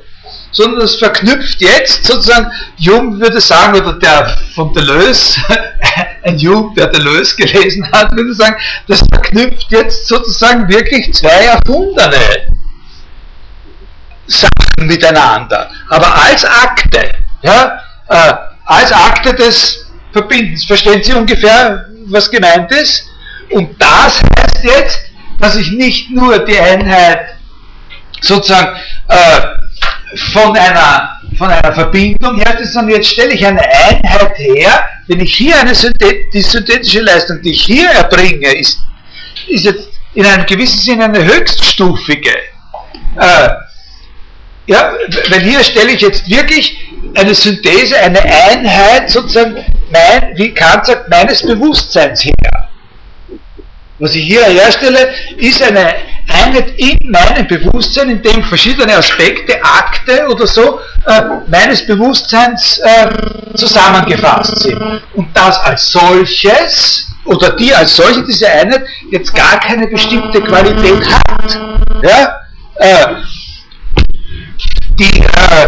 sondern das verknüpft jetzt sozusagen, Jung würde sagen, oder der von Deleuze, <laughs> ein Jung, der Deleuze gelesen hat, würde sagen, das verknüpft jetzt sozusagen wirklich zwei erfundene Sachen miteinander. Aber als Akte, ja, äh, als Akte des Verbindens. Verstehen Sie ungefähr, was gemeint ist? Und das heißt jetzt, dass ich nicht nur die Einheit sozusagen äh, von, einer, von einer Verbindung her, sondern jetzt stelle ich eine Einheit her, wenn ich hier eine Synthet die synthetische Leistung, die ich hier erbringe, ist, ist jetzt in einem gewissen Sinne eine höchststufige. Äh, ja, weil hier stelle ich jetzt wirklich eine Synthese, eine Einheit sozusagen, mein, wie Kant sagt, meines Bewusstseins her. Was ich hier herstelle, ist eine Einheit in meinem Bewusstsein, in dem verschiedene Aspekte, Akte oder so, äh, meines Bewusstseins äh, zusammengefasst sind. Und das als solches, oder die als solche, diese Einheit, jetzt gar keine bestimmte Qualität hat. Ja? Äh, die, äh,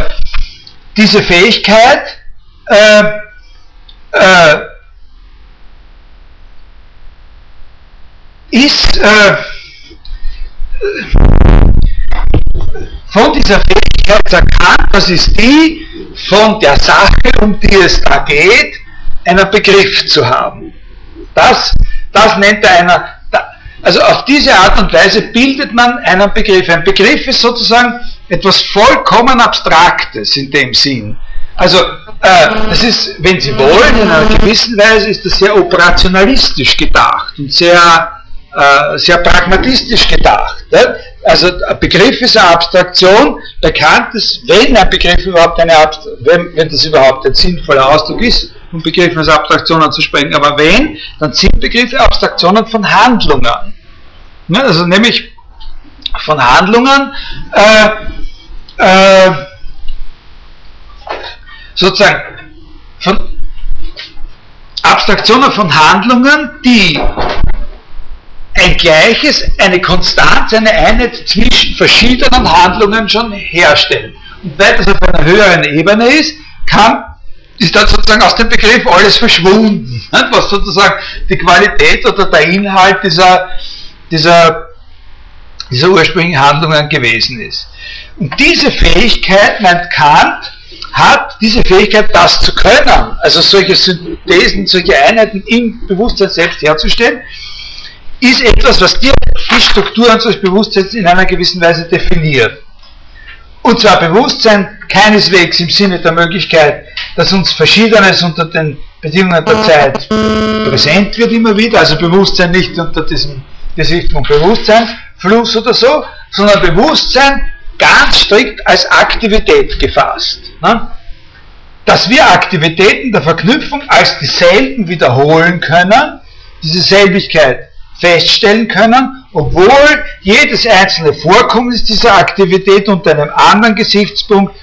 diese Fähigkeit äh, äh, ist äh, von dieser Fähigkeit erkannt, das ist die von der Sache, um die es da geht, einen Begriff zu haben. Das, das nennt er einer, also auf diese Art und Weise bildet man einen Begriff. Ein Begriff ist sozusagen etwas vollkommen Abstraktes in dem Sinn. Also, äh, das ist, wenn Sie wollen, in einer gewissen Weise ist das sehr operationalistisch gedacht und sehr, äh, sehr pragmatistisch gedacht. Also, ein Begriff ist eine Abstraktion, bekannt ist, wenn ein Begriff überhaupt eine Abstraktion, wenn, wenn das überhaupt ein sinnvoller Ausdruck ist, um Begriffe als Abstraktionen zu sprechen, aber wenn, dann sind Begriffe Abstraktionen von Handlungen. Ne? Also, nämlich von Handlungen, äh, äh, sozusagen von Abstraktionen von Handlungen, die ein Gleiches, eine Konstanz, eine Einheit zwischen verschiedenen Handlungen schon herstellen. Und weil das auf einer höheren Ebene ist, kann, ist dann sozusagen aus dem Begriff alles verschwunden, was sozusagen die Qualität oder der Inhalt dieser, dieser, dieser ursprünglichen Handlungen gewesen ist. Und diese Fähigkeit, meint Kant, hat diese Fähigkeit, das zu können, also solche Synthesen, solche Einheiten im Bewusstsein selbst herzustellen, ist etwas, was die, die Struktur unseres Bewusstseins in einer gewissen Weise definiert. Und zwar Bewusstsein keineswegs im Sinne der Möglichkeit, dass uns Verschiedenes unter den Bedingungen der Zeit präsent wird immer wieder, also Bewusstsein nicht unter diesem Gesichtspunkt Bewusstseinsfluss oder so, sondern Bewusstsein ganz strikt als Aktivität gefasst. Ne? Dass wir Aktivitäten der Verknüpfung als dieselben wiederholen können, diese Selbigkeit feststellen können, obwohl jedes einzelne Vorkommnis dieser Aktivität unter einem anderen Gesichtspunkt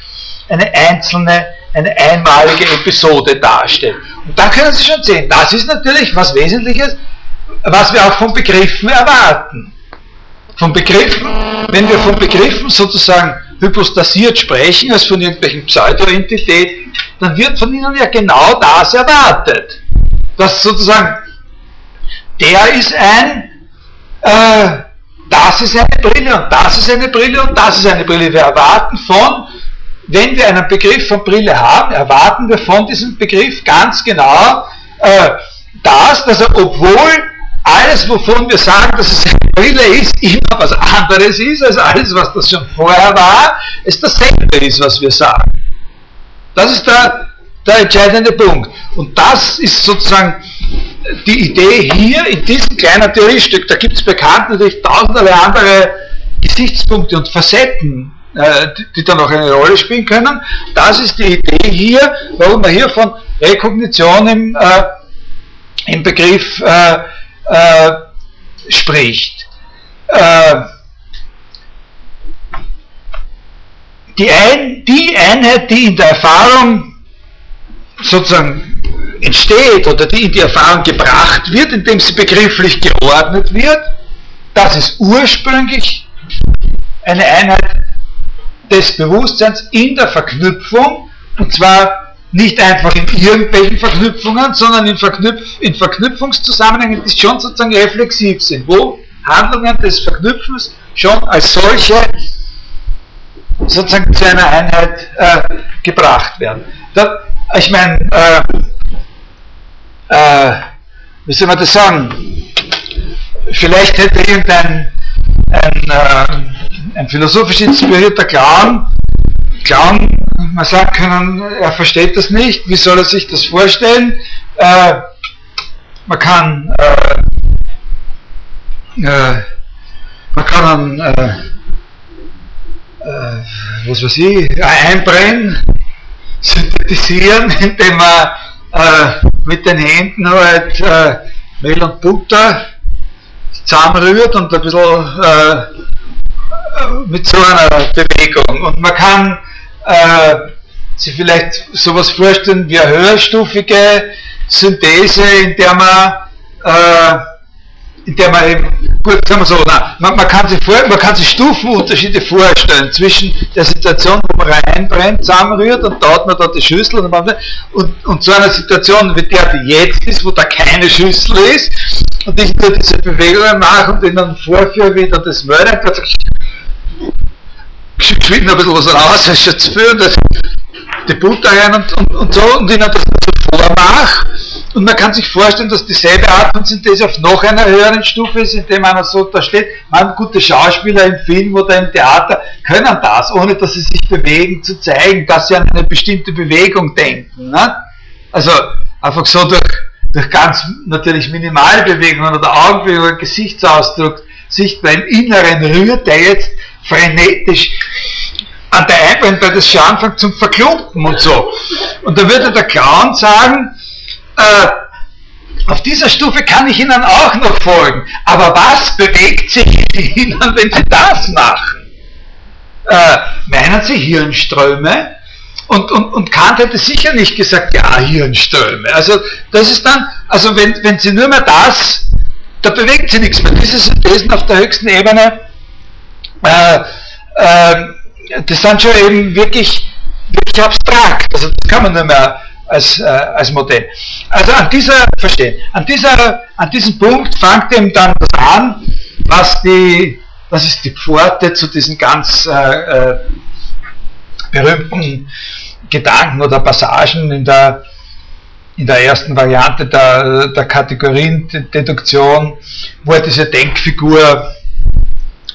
eine einzelne, eine einmalige Episode darstellt. Und da können Sie schon sehen, das ist natürlich was Wesentliches, was wir auch von Begriffen erwarten. Von Begriffen, wenn wir von Begriffen sozusagen hypostasiert sprechen, als von irgendwelchen Pseudo-Entitäten, dann wird von ihnen ja genau das erwartet. Dass sozusagen der ist ein, äh, das ist eine Brille und das ist eine Brille und das ist eine Brille. Wir erwarten von, wenn wir einen Begriff von Brille haben, erwarten wir von diesem Begriff ganz genau äh, das, dass er, obwohl alles, wovon wir sagen, dass es eine Brille ist, immer was anderes ist als alles, was das schon vorher war, es dasselbe ist, was wir sagen. Das ist der, der entscheidende Punkt. Und das ist sozusagen die Idee hier in diesem kleinen Theoriestück. Da gibt es bekannt natürlich tausende andere Gesichtspunkte und Facetten, äh, die, die da noch eine Rolle spielen können. Das ist die Idee hier, warum man hier von Rekognition im, äh, im Begriff äh, äh, spricht. Äh, die, Ein, die Einheit, die in der Erfahrung sozusagen entsteht oder die in die Erfahrung gebracht wird, indem sie begrifflich geordnet wird, das ist ursprünglich eine Einheit des Bewusstseins in der Verknüpfung, und zwar nicht einfach in irgendwelchen Verknüpfungen, sondern in, Verknüpf in Verknüpfungszusammenhängen, die schon sozusagen reflexiv sind, wo Handlungen des Verknüpfens schon als solche sozusagen zu einer Einheit äh, gebracht werden. Da, ich meine, äh, äh, wie soll man das sagen? Vielleicht hätte irgendein ein, äh, ein philosophisch inspirierter Clown, Clown man sagen können, er versteht das nicht, wie soll er sich das vorstellen? Äh, man kann, äh, äh man kann äh, äh, was weiß ich, einbrennen, synthetisieren, <laughs> indem man äh, mit den Händen halt Mehl und Butter zusammenrührt und ein bisschen mit so einer Bewegung. Und man kann äh, sich vielleicht sowas vorstellen wie eine höherstufige Synthese, in der man, äh, der man gut, sagen wir so, nein, man, man, kann sich vor, man kann sich Stufenunterschiede vorstellen zwischen der Situation, wo man reinbrennt, zusammenrührt und da hat man da die Schüssel und, man, und, und so einer Situation wie der, die jetzt ist, wo da keine Schüssel ist und ich nur diese Bewegungen mache und ihnen vorführe, wie da das Mörder, geschwind ein bisschen was raus, ist schon zu das, die Butter rein und, und, und, so, und ihnen das so vormache. Und man kann sich vorstellen, dass dieselbe Art von Synthese auf noch einer höheren Stufe ist, indem einer so da steht. Man, gute Schauspieler im Film oder im Theater können das, ohne dass sie sich bewegen, zu zeigen, dass sie an eine bestimmte Bewegung denken. Ne? Also einfach so durch, durch ganz natürlich Minimalbewegungen oder Augenbewegungen, Gesichtsausdruck sichtbar im Inneren rührt der jetzt frenetisch an der Einbrennen, weil das schon anfängt zum Verklumpen und so. Und da würde der Clown sagen, äh, auf dieser Stufe kann ich Ihnen auch noch folgen. Aber was bewegt sich in Ihnen, wenn Sie das machen? Äh, meinen Sie Hirnströme? Und, und, und Kant hätte sicher nicht gesagt, ja, Hirnströme. Also das ist dann, also wenn, wenn Sie nur mehr das, da bewegt Sie nichts mehr. Diese Synthesen auf der höchsten Ebene äh, äh, das sind schon eben wirklich, wirklich abstrakt. Also das kann man nicht mehr als, äh, als Modell. Also an dieser, verstehen, an, dieser, an diesem Punkt fängt eben dann das an, was die, das ist die Pforte zu diesen ganz äh, äh, berühmten Gedanken oder Passagen in der, in der ersten Variante der, der Kategoriendeduktion, wo er diese Denkfigur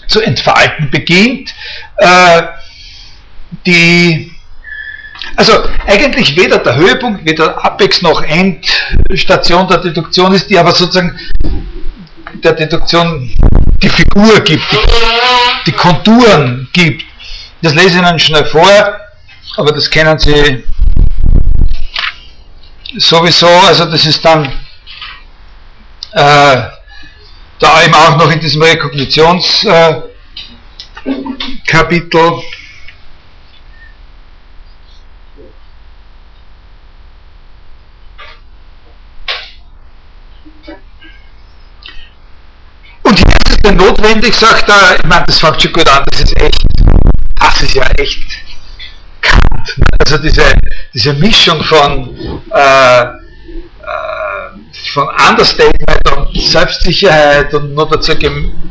zu entfalten beginnt. Äh, die, also eigentlich weder der Höhepunkt, weder Apex noch Endstation der Deduktion ist, die aber sozusagen der Deduktion die Figur gibt, die, die Konturen gibt. Das lese ich Ihnen schnell vor, aber das kennen Sie sowieso, also das ist dann äh, da eben auch noch in diesem Rekognitionskapitel. Äh, hier ist es dann notwendig, sagt er, ich meine, das fängt schon gut an, das ist echt, das ist ja echt Kant. Also diese, diese Mischung von äh, von Understatement und Selbstsicherheit und nur dazu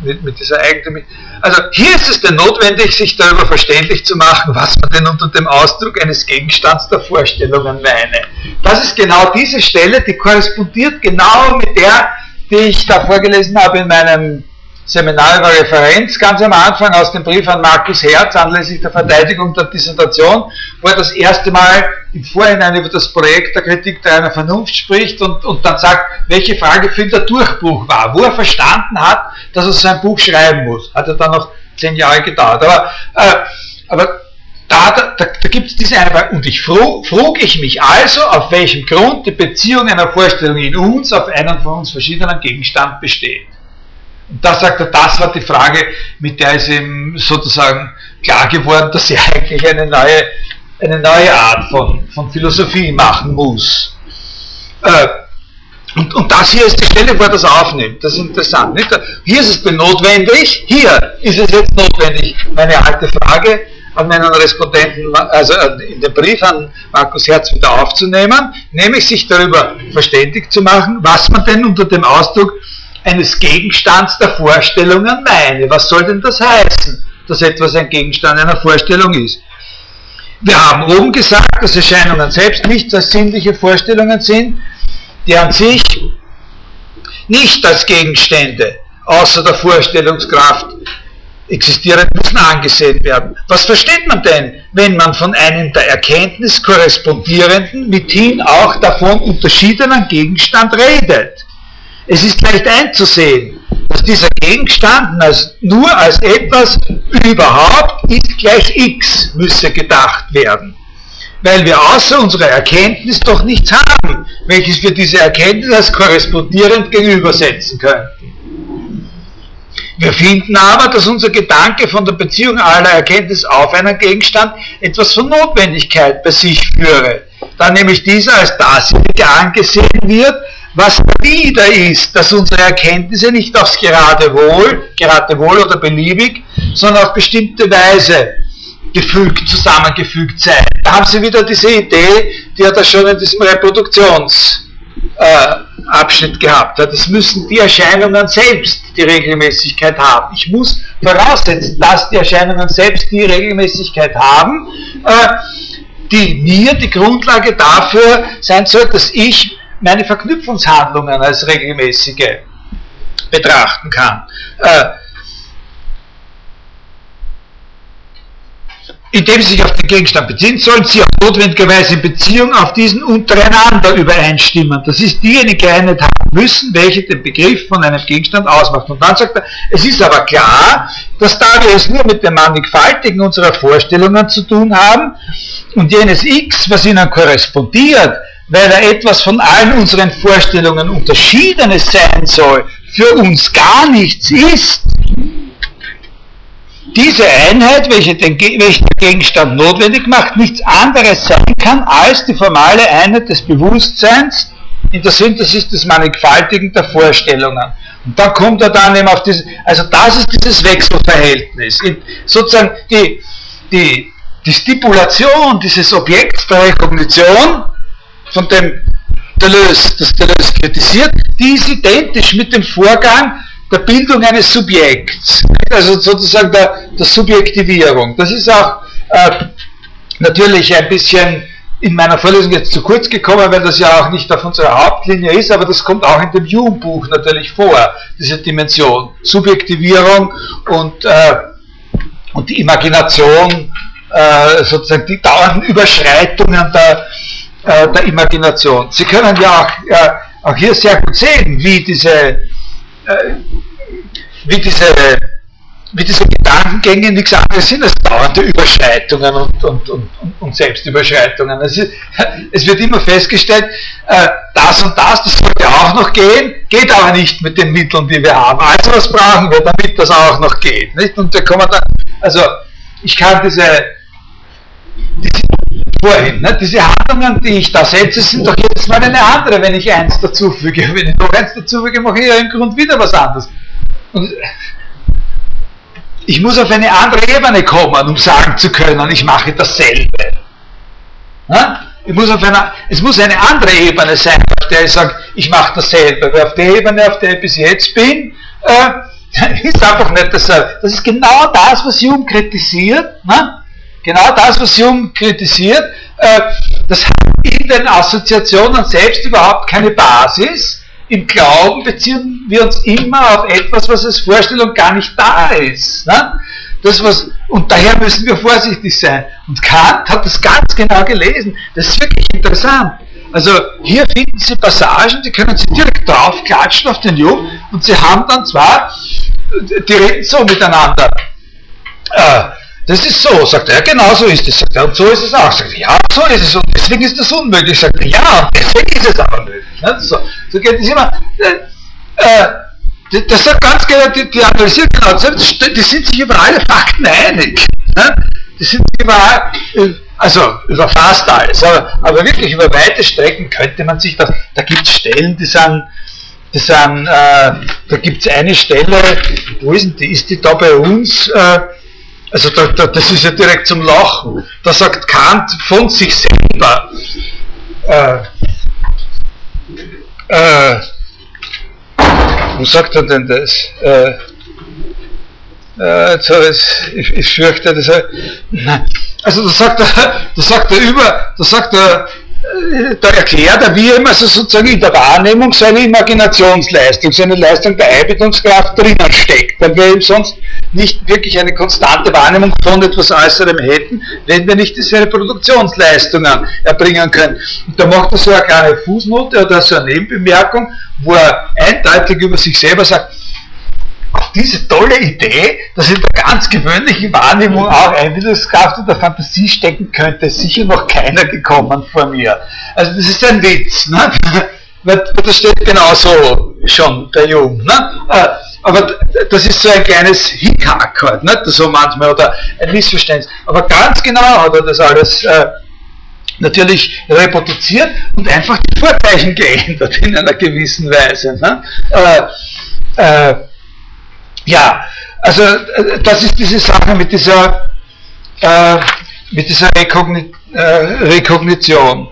mit, mit dieser Eigentum. Also hier ist es denn notwendig, sich darüber verständlich zu machen, was man denn unter dem Ausdruck eines Gegenstands der Vorstellungen meine. Das ist genau diese Stelle, die korrespondiert genau mit der, die ich da vorgelesen habe in meinem Seminar über Referenz ganz am Anfang aus dem Brief an Markus Herz anlässlich der Verteidigung der Dissertation, wo er das erste Mal im Vorhinein über das Projekt der Kritik der einer Vernunft spricht und, und dann sagt, welche Frage für ihn der Durchbruch war, wo er verstanden hat, dass er sein Buch schreiben muss. Hat er dann noch zehn Jahre gedauert. Aber, äh, aber da, da, da gibt es diese eine Frage. Und ich frug, frug ich mich also, auf welchem Grund die Beziehung einer Vorstellung in uns auf einen von uns verschiedenen Gegenstand besteht. Da sagt er, das war die Frage, mit der ist ihm sozusagen klar geworden, dass er eigentlich eine neue, eine neue Art von, von Philosophie machen muss. Äh, und, und, das hier ist die Stelle, wo er das aufnimmt. Das ist interessant. Nicht? Hier ist es notwendig, hier ist es jetzt notwendig, meine alte Frage an meinen Respondenten, also in den Brief an Markus Herz wieder aufzunehmen, nämlich sich darüber verständigt zu machen, was man denn unter dem Ausdruck eines Gegenstands der Vorstellungen meine. Was soll denn das heißen, dass etwas ein Gegenstand einer Vorstellung ist? Wir haben oben gesagt, dass Erscheinungen selbst nichts als sinnliche Vorstellungen sind, die an sich nicht als Gegenstände außer der Vorstellungskraft existieren müssen angesehen werden. Was versteht man denn, wenn man von einem der Erkenntnis korrespondierenden, mithin auch davon unterschiedenen Gegenstand redet? Es ist leicht einzusehen, dass dieser Gegenstand nur als etwas überhaupt ist gleich x müsse gedacht werden. Weil wir außer unserer Erkenntnis doch nichts haben, welches wir diese Erkenntnis als korrespondierend gegenübersetzen könnten. Wir finden aber, dass unser Gedanke von der Beziehung aller Erkenntnis auf einen Gegenstand etwas von Notwendigkeit bei sich führe, da nämlich dieser als dasjenige angesehen wird, was wieder ist, dass unsere Erkenntnisse nicht aufs Geradewohl, Geradewohl oder beliebig, sondern auf bestimmte Weise gefügt, zusammengefügt sein. Da haben Sie wieder diese Idee, die hat er schon in diesem Reproduktionsabschnitt äh, gehabt hat. Es müssen die Erscheinungen selbst die Regelmäßigkeit haben. Ich muss voraussetzen, dass die Erscheinungen selbst die Regelmäßigkeit haben, äh, die mir die Grundlage dafür sein soll, dass ich meine Verknüpfungshandlungen als regelmäßige betrachten kann. Äh, indem sie sich auf den Gegenstand beziehen, sollen sie auch notwendigerweise in Beziehung auf diesen untereinander übereinstimmen. Das ist diejenige Einheit haben müssen, welche den Begriff von einem Gegenstand ausmacht. Und dann sagt er, es ist aber klar, dass da wir es nur mit dem Mannigfaltigen unserer Vorstellungen zu tun haben und jenes X, was ihnen korrespondiert, weil er etwas von allen unseren Vorstellungen Unterschiedenes sein soll, für uns gar nichts ist. Diese Einheit, welche den, welche den Gegenstand notwendig macht, nichts anderes sein kann als die formale Einheit des Bewusstseins in der Synthesis des Mannigfaltigen der Vorstellungen. Und dann kommt er dann eben auf dieses, also das ist dieses Wechselverhältnis. In, sozusagen die, die, die Stipulation dieses Objekts der Rekognition von dem Deleuze, das Deleuze kritisiert, die ist identisch mit dem Vorgang der Bildung eines Subjekts, also sozusagen der, der Subjektivierung. Das ist auch äh, natürlich ein bisschen in meiner Vorlesung jetzt zu kurz gekommen, weil das ja auch nicht auf unserer Hauptlinie ist, aber das kommt auch in dem Hume-Buch natürlich vor, diese Dimension. Subjektivierung und, äh, und die Imagination äh, sozusagen die dauernden Überschreitungen der, äh, der Imagination. Sie können ja auch, äh, auch hier sehr gut sehen, wie diese, äh, wie diese wie diese Gedankengänge nichts anderes sind als dauernde Überschreitungen und, und, und, und Selbstüberschreitungen. Es, ist, <laughs> es, wird immer festgestellt, äh, das und das, das sollte auch noch gehen, geht aber nicht mit den Mitteln, die wir haben. Also was brauchen wir, damit das auch noch geht? Nicht? Und wir kommen dann, also ich kann diese, diese vorhin, ne, diese Handlungen, die ich da setze, sind doch jedes Mal eine andere, wenn ich eins dazufüge. <laughs> Wenn ich noch eins dazufüge, mache ich ja im Grund wieder was anderes. Und ich muss auf eine andere Ebene kommen, um sagen zu können, ich mache dasselbe. Ich muss auf eine, es muss eine andere Ebene sein, auf der ich sage, ich mache dasselbe. Weil auf der Ebene, auf der ich bis jetzt bin, äh, <laughs> ist einfach nicht dasselbe. Das ist genau das, was Jung kritisiert. Ne? Genau das, was Jung kritisiert. Äh, das hat in den Assoziationen selbst überhaupt keine Basis im Glauben beziehen wir uns immer auf etwas, was als Vorstellung gar nicht da ist. Ne? Das, was, und daher müssen wir vorsichtig sein. Und Kant hat das ganz genau gelesen. Das ist wirklich interessant. Also hier finden Sie Passagen, die können Sie direkt draufklatschen auf den Jung und Sie haben dann zwar, die reden so miteinander. Äh, das ist so, sagt er, genau so ist es. Sagt er, und so ist es auch. Sagt er, ja, so ist es und deswegen ist das unmöglich. Sagt er, ja, deswegen ist es aber möglich. Ne? So, so geht es immer. Äh, äh, das sagt ganz genau, die, die analysiert genau, die sind sich über alle Fakten einig. Ne? Die sind überall, äh, also über fast alles, aber, aber wirklich über weite Strecken könnte man sich das, da gibt es Stellen, die sind, die sind äh, da gibt es eine Stelle, wo ist die, ist die da bei uns, äh, also da, da, das ist ja direkt zum Lachen. Da sagt Kant von sich selber, äh, äh, wo sagt er denn das? Äh, äh, ich, ich fürchte, das, also da sagt er, da sagt er über, da sagt er, da erklärt er, wie immer also sozusagen in der Wahrnehmung seine Imaginationsleistung, seine Leistung der Einbildungskraft drinnen steckt, weil wir eben sonst nicht wirklich eine konstante Wahrnehmung von etwas Äußerem hätten, wenn wir nicht diese Reproduktionsleistungen erbringen können. Und da macht er so eine kleine Fußnote oder so eine Nebenbemerkung, wo er eindeutig über sich selber sagt, auf diese tolle Idee, dass in der ganz gewöhnlichen Wahrnehmung auch Einbildungskraft und der Fantasie stecken könnte, sicher noch keiner gekommen vor mir. Also das ist ein Witz, ne? Das steht genauso schon der Jung. Ne? Äh, aber das ist so ein kleines Hickhack halt, nicht? so manchmal, oder ein Missverständnis. Aber ganz genau hat er das alles äh, natürlich reproduziert und einfach die Vorzeichen <laughs> geändert in einer gewissen Weise. Ne? Äh, äh, ja, also äh, das ist diese Sache mit dieser, äh, mit dieser Rekogni äh, Rekognition.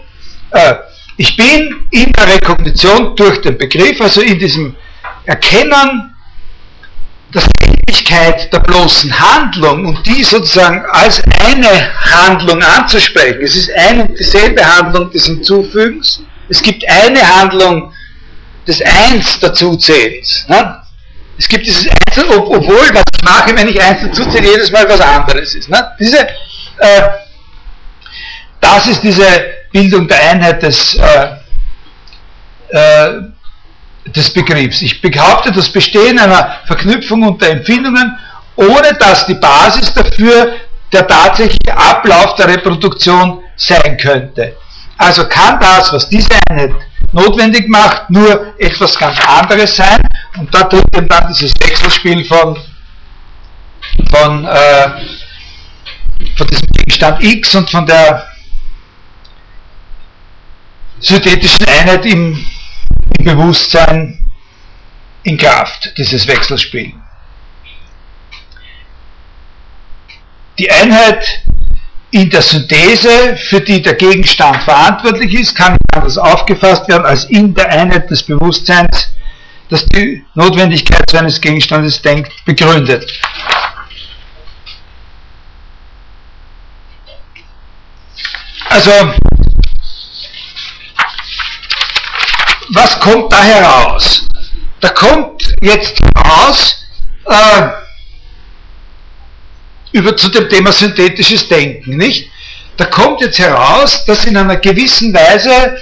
Äh, ich bin in der Rekognition durch den Begriff, also in diesem Erkennen der Tätigkeit der bloßen Handlung und die sozusagen als eine Handlung anzusprechen. Es ist eine und dieselbe Handlung des Hinzufügens. Es gibt eine Handlung des Eins dazuzählens. Ne? Es gibt dieses Einzel, obwohl, was ich mache, wenn ich Einzel zuzähle, jedes Mal was anderes ist. Ne? Diese, äh, das ist diese Bildung der Einheit des, äh, äh, des Begriffs. Ich behaupte das Bestehen einer Verknüpfung unter Empfindungen, ohne dass die Basis dafür der tatsächliche Ablauf der Reproduktion sein könnte. Also kann das, was diese Einheit notwendig macht, nur etwas ganz anderes sein. Und da tritt eben dann dieses Wechselspiel von, von, äh, von diesem Gegenstand X und von der synthetischen Einheit im, im Bewusstsein in Kraft, dieses Wechselspiel. Die Einheit in der Synthese, für die der Gegenstand verantwortlich ist, kann anders aufgefasst werden als in der Einheit des Bewusstseins, das die Notwendigkeit seines Gegenstandes denkt, begründet. Also, was kommt da heraus? Da kommt jetzt heraus, äh, über zu dem Thema synthetisches Denken, nicht? Da kommt jetzt heraus, dass in einer gewissen Weise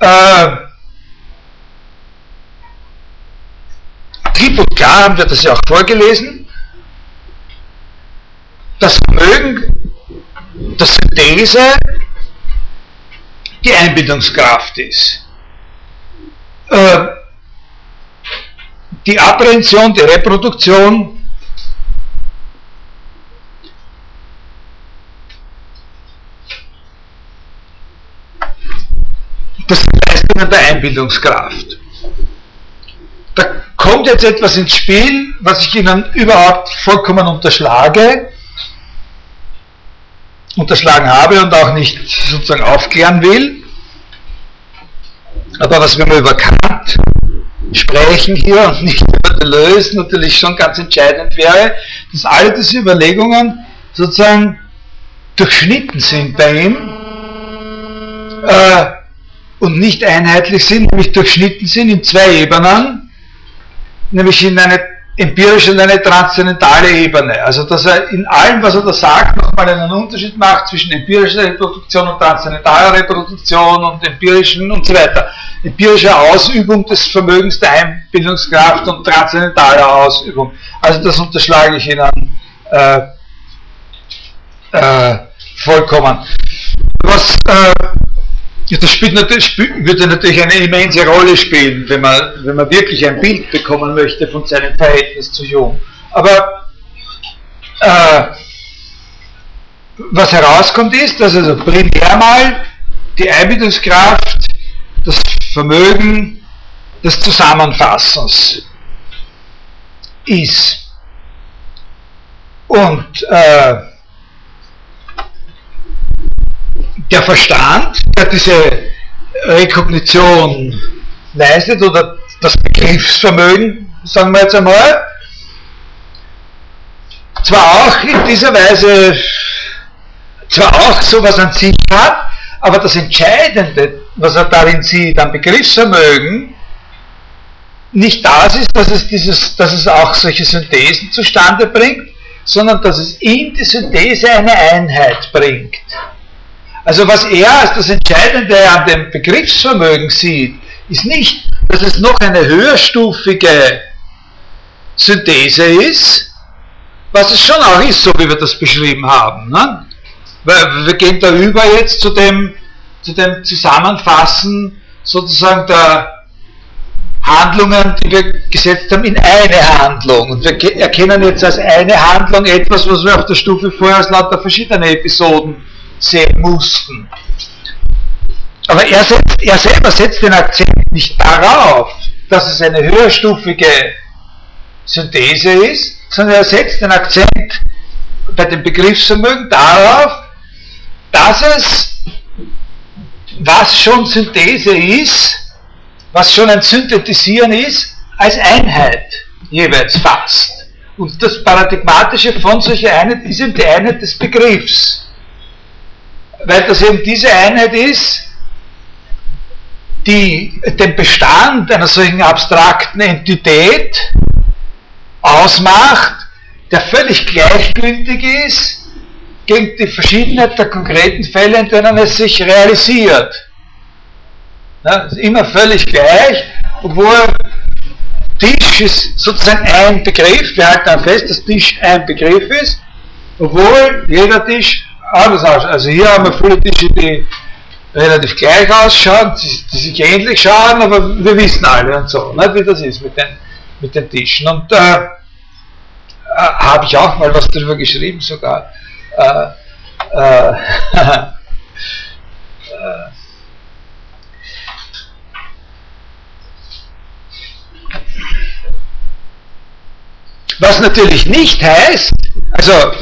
äh, klipp und klar haben wir das ja auch vorgelesen, das Vermögen der Synthese die Einbildungskraft ist. Äh, die Apprehension, die Reproduktion das sind Leistungen der Einbildungskraft. Da kommt jetzt etwas ins Spiel, was ich Ihnen überhaupt vollkommen unterschlage, unterschlagen habe und auch nicht sozusagen aufklären will. Aber was wir mal über Kant sprechen hier und nicht über Deleuze natürlich schon ganz entscheidend wäre, dass alle diese Überlegungen sozusagen durchschnitten sind bei ihm äh, und nicht einheitlich sind, nämlich durchschnitten sind in zwei Ebenen, nämlich in eine empirische und eine transzendentale Ebene. Also dass er in allem, was er da sagt, nochmal einen Unterschied macht zwischen empirischer Reproduktion und transzendentaler Reproduktion und empirischen und so weiter. Empirische Ausübung des Vermögens der Einbildungskraft und transzendentaler Ausübung. Also das unterschlage ich Ihnen äh, äh, vollkommen. Was äh, ja, das spielt natürlich, würde natürlich eine immense Rolle spielen, wenn man, wenn man wirklich ein Bild bekommen möchte von seinem Verhältnis zu Jung. Aber äh, was herauskommt ist, dass also primär mal die Einbildungskraft, das Vermögen des Zusammenfassens ist. Und äh, der Verstand, der diese Rekognition leistet, oder das Begriffsvermögen, sagen wir jetzt einmal, zwar auch in dieser Weise, zwar auch sowas an sich hat, aber das Entscheidende, was er darin sieht, an Begriffsvermögen, nicht das ist, dass es, dieses, dass es auch solche Synthesen zustande bringt, sondern dass es in die Synthese eine Einheit bringt. Also was er als das Entscheidende an dem Begriffsvermögen sieht, ist nicht, dass es noch eine höherstufige Synthese ist, was es schon auch ist, so wie wir das beschrieben haben. Ne? Weil wir gehen da über jetzt zu dem, zu dem Zusammenfassen sozusagen der Handlungen, die wir gesetzt haben, in eine Handlung. Und wir erkennen jetzt als eine Handlung etwas, was wir auf der Stufe vorher aus lauter verschiedene Episoden sehen mussten. Aber er, setzt, er selber setzt den Akzent nicht darauf, dass es eine höherstufige Synthese ist, sondern er setzt den Akzent bei dem Begriffsvermögen darauf, dass es, was schon Synthese ist, was schon ein Synthetisieren ist, als Einheit jeweils fasst. Und das Paradigmatische von solcher Einheit ist eben die Einheit des Begriffs weil das eben diese Einheit ist, die den Bestand einer solchen abstrakten Entität ausmacht, der völlig gleichgültig ist gegen die Verschiedenheit der konkreten Fälle, in denen es sich realisiert. Ja, ist immer völlig gleich, obwohl Tisch ist sozusagen ein Begriff, wir halten fest, dass Tisch ein Begriff ist, obwohl jeder Tisch anders aus. Also hier haben wir viele Tische, die relativ gleich ausschauen, die, die sich ähnlich schauen, aber wir wissen alle und so, nicht, wie das ist mit den, mit den Tischen. Und äh, äh, habe ich auch mal was darüber geschrieben sogar. Äh, <laughs> äh, Was natürlich nicht heißt, also,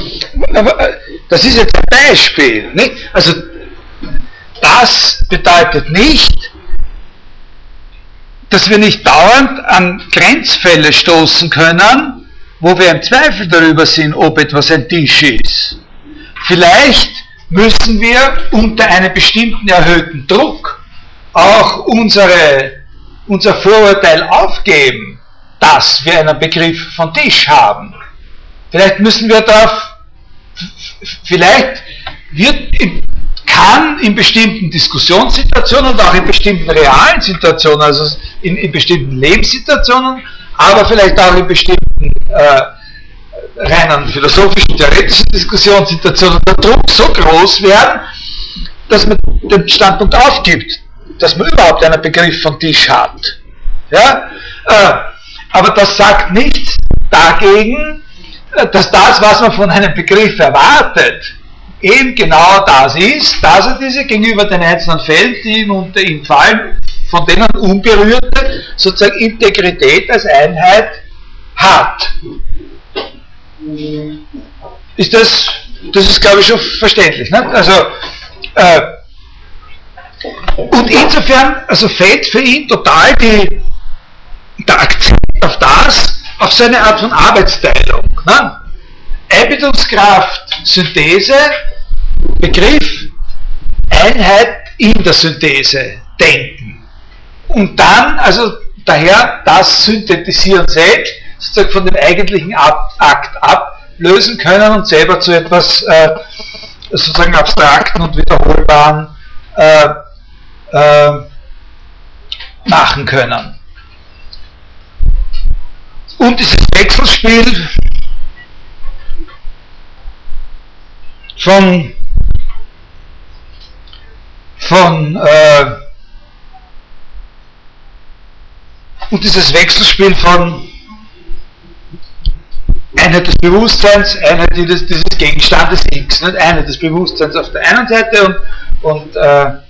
das ist jetzt ein Beispiel, nicht? Also, das bedeutet nicht, dass wir nicht dauernd an Grenzfälle stoßen können, wo wir im Zweifel darüber sind, ob etwas ein Tisch ist. Vielleicht müssen wir unter einem bestimmten erhöhten Druck auch unsere, unser Vorurteil aufgeben dass wir einen Begriff von Tisch haben. Vielleicht müssen wir darauf vielleicht wird, kann in bestimmten Diskussionssituationen und auch in bestimmten realen Situationen, also in, in bestimmten Lebenssituationen, aber vielleicht auch in bestimmten äh, reinen philosophischen, theoretischen Diskussionssituationen der Druck so groß werden, dass man den Standpunkt aufgibt, dass man überhaupt einen Begriff von Tisch hat. Ja? Äh, aber das sagt nichts dagegen, dass das, was man von einem Begriff erwartet, eben genau das ist, dass er diese gegenüber den einzelnen Fällen, die ihn unter ihm fallen, von denen unberührte, sozusagen Integrität als Einheit hat. Ist das, das ist glaube ich schon verständlich. Ne? Also, äh, und insofern also fällt für ihn total die, der Akzent auf das, auf seine Art von Arbeitsteilung. Ne? Einbildungskraft, Synthese, Begriff, Einheit in der Synthese, Denken. Und dann, also daher das Synthetisieren selbst, sozusagen von dem eigentlichen Akt ablösen können und selber zu etwas äh, sozusagen abstrakten und wiederholbaren äh, äh, machen können. Und dieses Wechselspiel von, von äh, und dieses Wechselspiel von Einheit des Bewusstseins, Einheit dieses, dieses Gegenstandes X, nicht? Einheit des Bewusstseins auf der einen Seite und, und äh,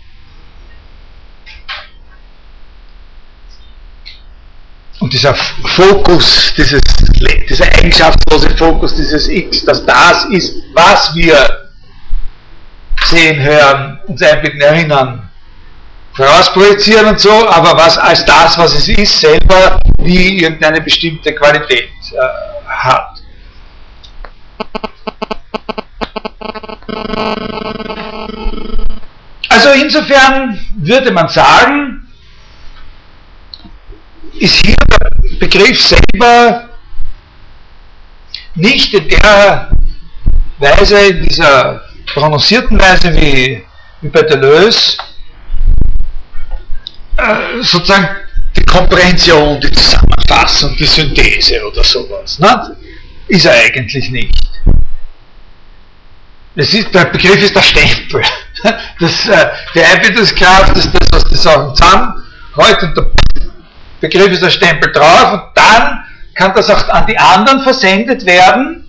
und dieser Fokus, dieses, dieser eigenschaftslose Fokus, dieses X, dass das ist, was wir sehen, hören, uns einbilden, erinnern, vorausprojizieren und so, aber was als das, was es ist, selber nie irgendeine bestimmte Qualität äh, hat. Also insofern würde man sagen, ist hier der Begriff selber nicht in der Weise, in dieser prononcierten Weise wie, wie bei Deleuze, äh, sozusagen die Komprehension, die Zusammenfassung, die Synthese oder sowas. Ne? Ist er eigentlich nicht. Das ist, der Begriff ist der Stempel. <laughs> Das, äh, die Einbildungskraft ist das, was die Sachen zusammenhält und der Begriff ist der Stempel drauf und dann kann das auch an die anderen versendet werden.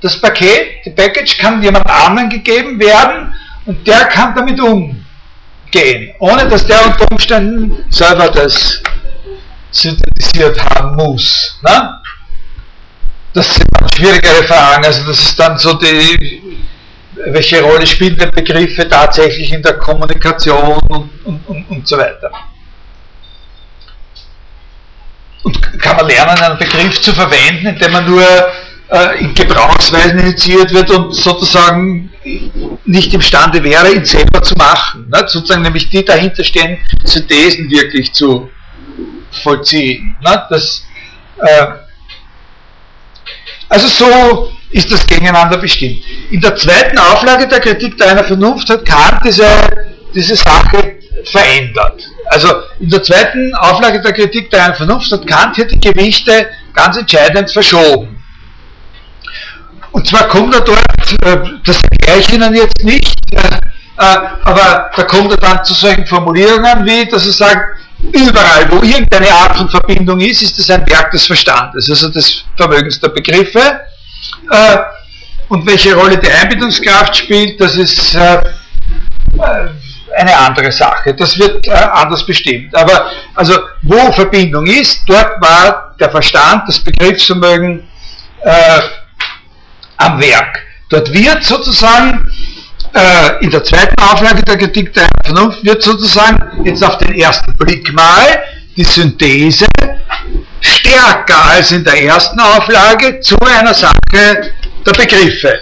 Das Paket, die Package kann jemand anderen gegeben werden und der kann damit umgehen, ohne dass der unter Umständen selber das synthetisiert haben muss. Ne? Das sind dann schwierigere Fragen, also das ist dann so die, welche Rolle spielen die Begriffe tatsächlich in der Kommunikation und, und, und, und so weiter. Und kann man lernen, einen Begriff zu verwenden, indem man nur äh, in Gebrauchsweisen initiiert wird und sozusagen nicht imstande wäre, ihn selber zu machen. Ne? Sozusagen nämlich die dahinterstehenden Synthesen wirklich zu vollziehen. Ne? Das, äh, also so ist das gegeneinander bestimmt. In der zweiten Auflage der Kritik der einer Vernunft hat Kant diese, diese Sache verändert. Also in der zweiten Auflage der Kritik der einen Vernunft hat Kant hier die Gewichte ganz entscheidend verschoben. Und zwar kommt er dort, äh, das erkläre ich Ihnen jetzt nicht, äh, äh, aber da kommt er dann zu solchen Formulierungen wie, dass er sagt, überall, wo irgendeine Art von Verbindung ist, ist es ein Werk des Verstandes, also des Vermögens der Begriffe. Und welche Rolle die Einbildungskraft spielt, das ist eine andere Sache. Das wird anders bestimmt. Aber also wo Verbindung ist, dort war der Verstand, das Begriffsvermögen am Werk. Dort wird sozusagen äh, in der zweiten Auflage der Kritik der Vernunft wird sozusagen jetzt auf den ersten Blick mal die Synthese stärker als in der ersten Auflage zu einer Sache der Begriffe.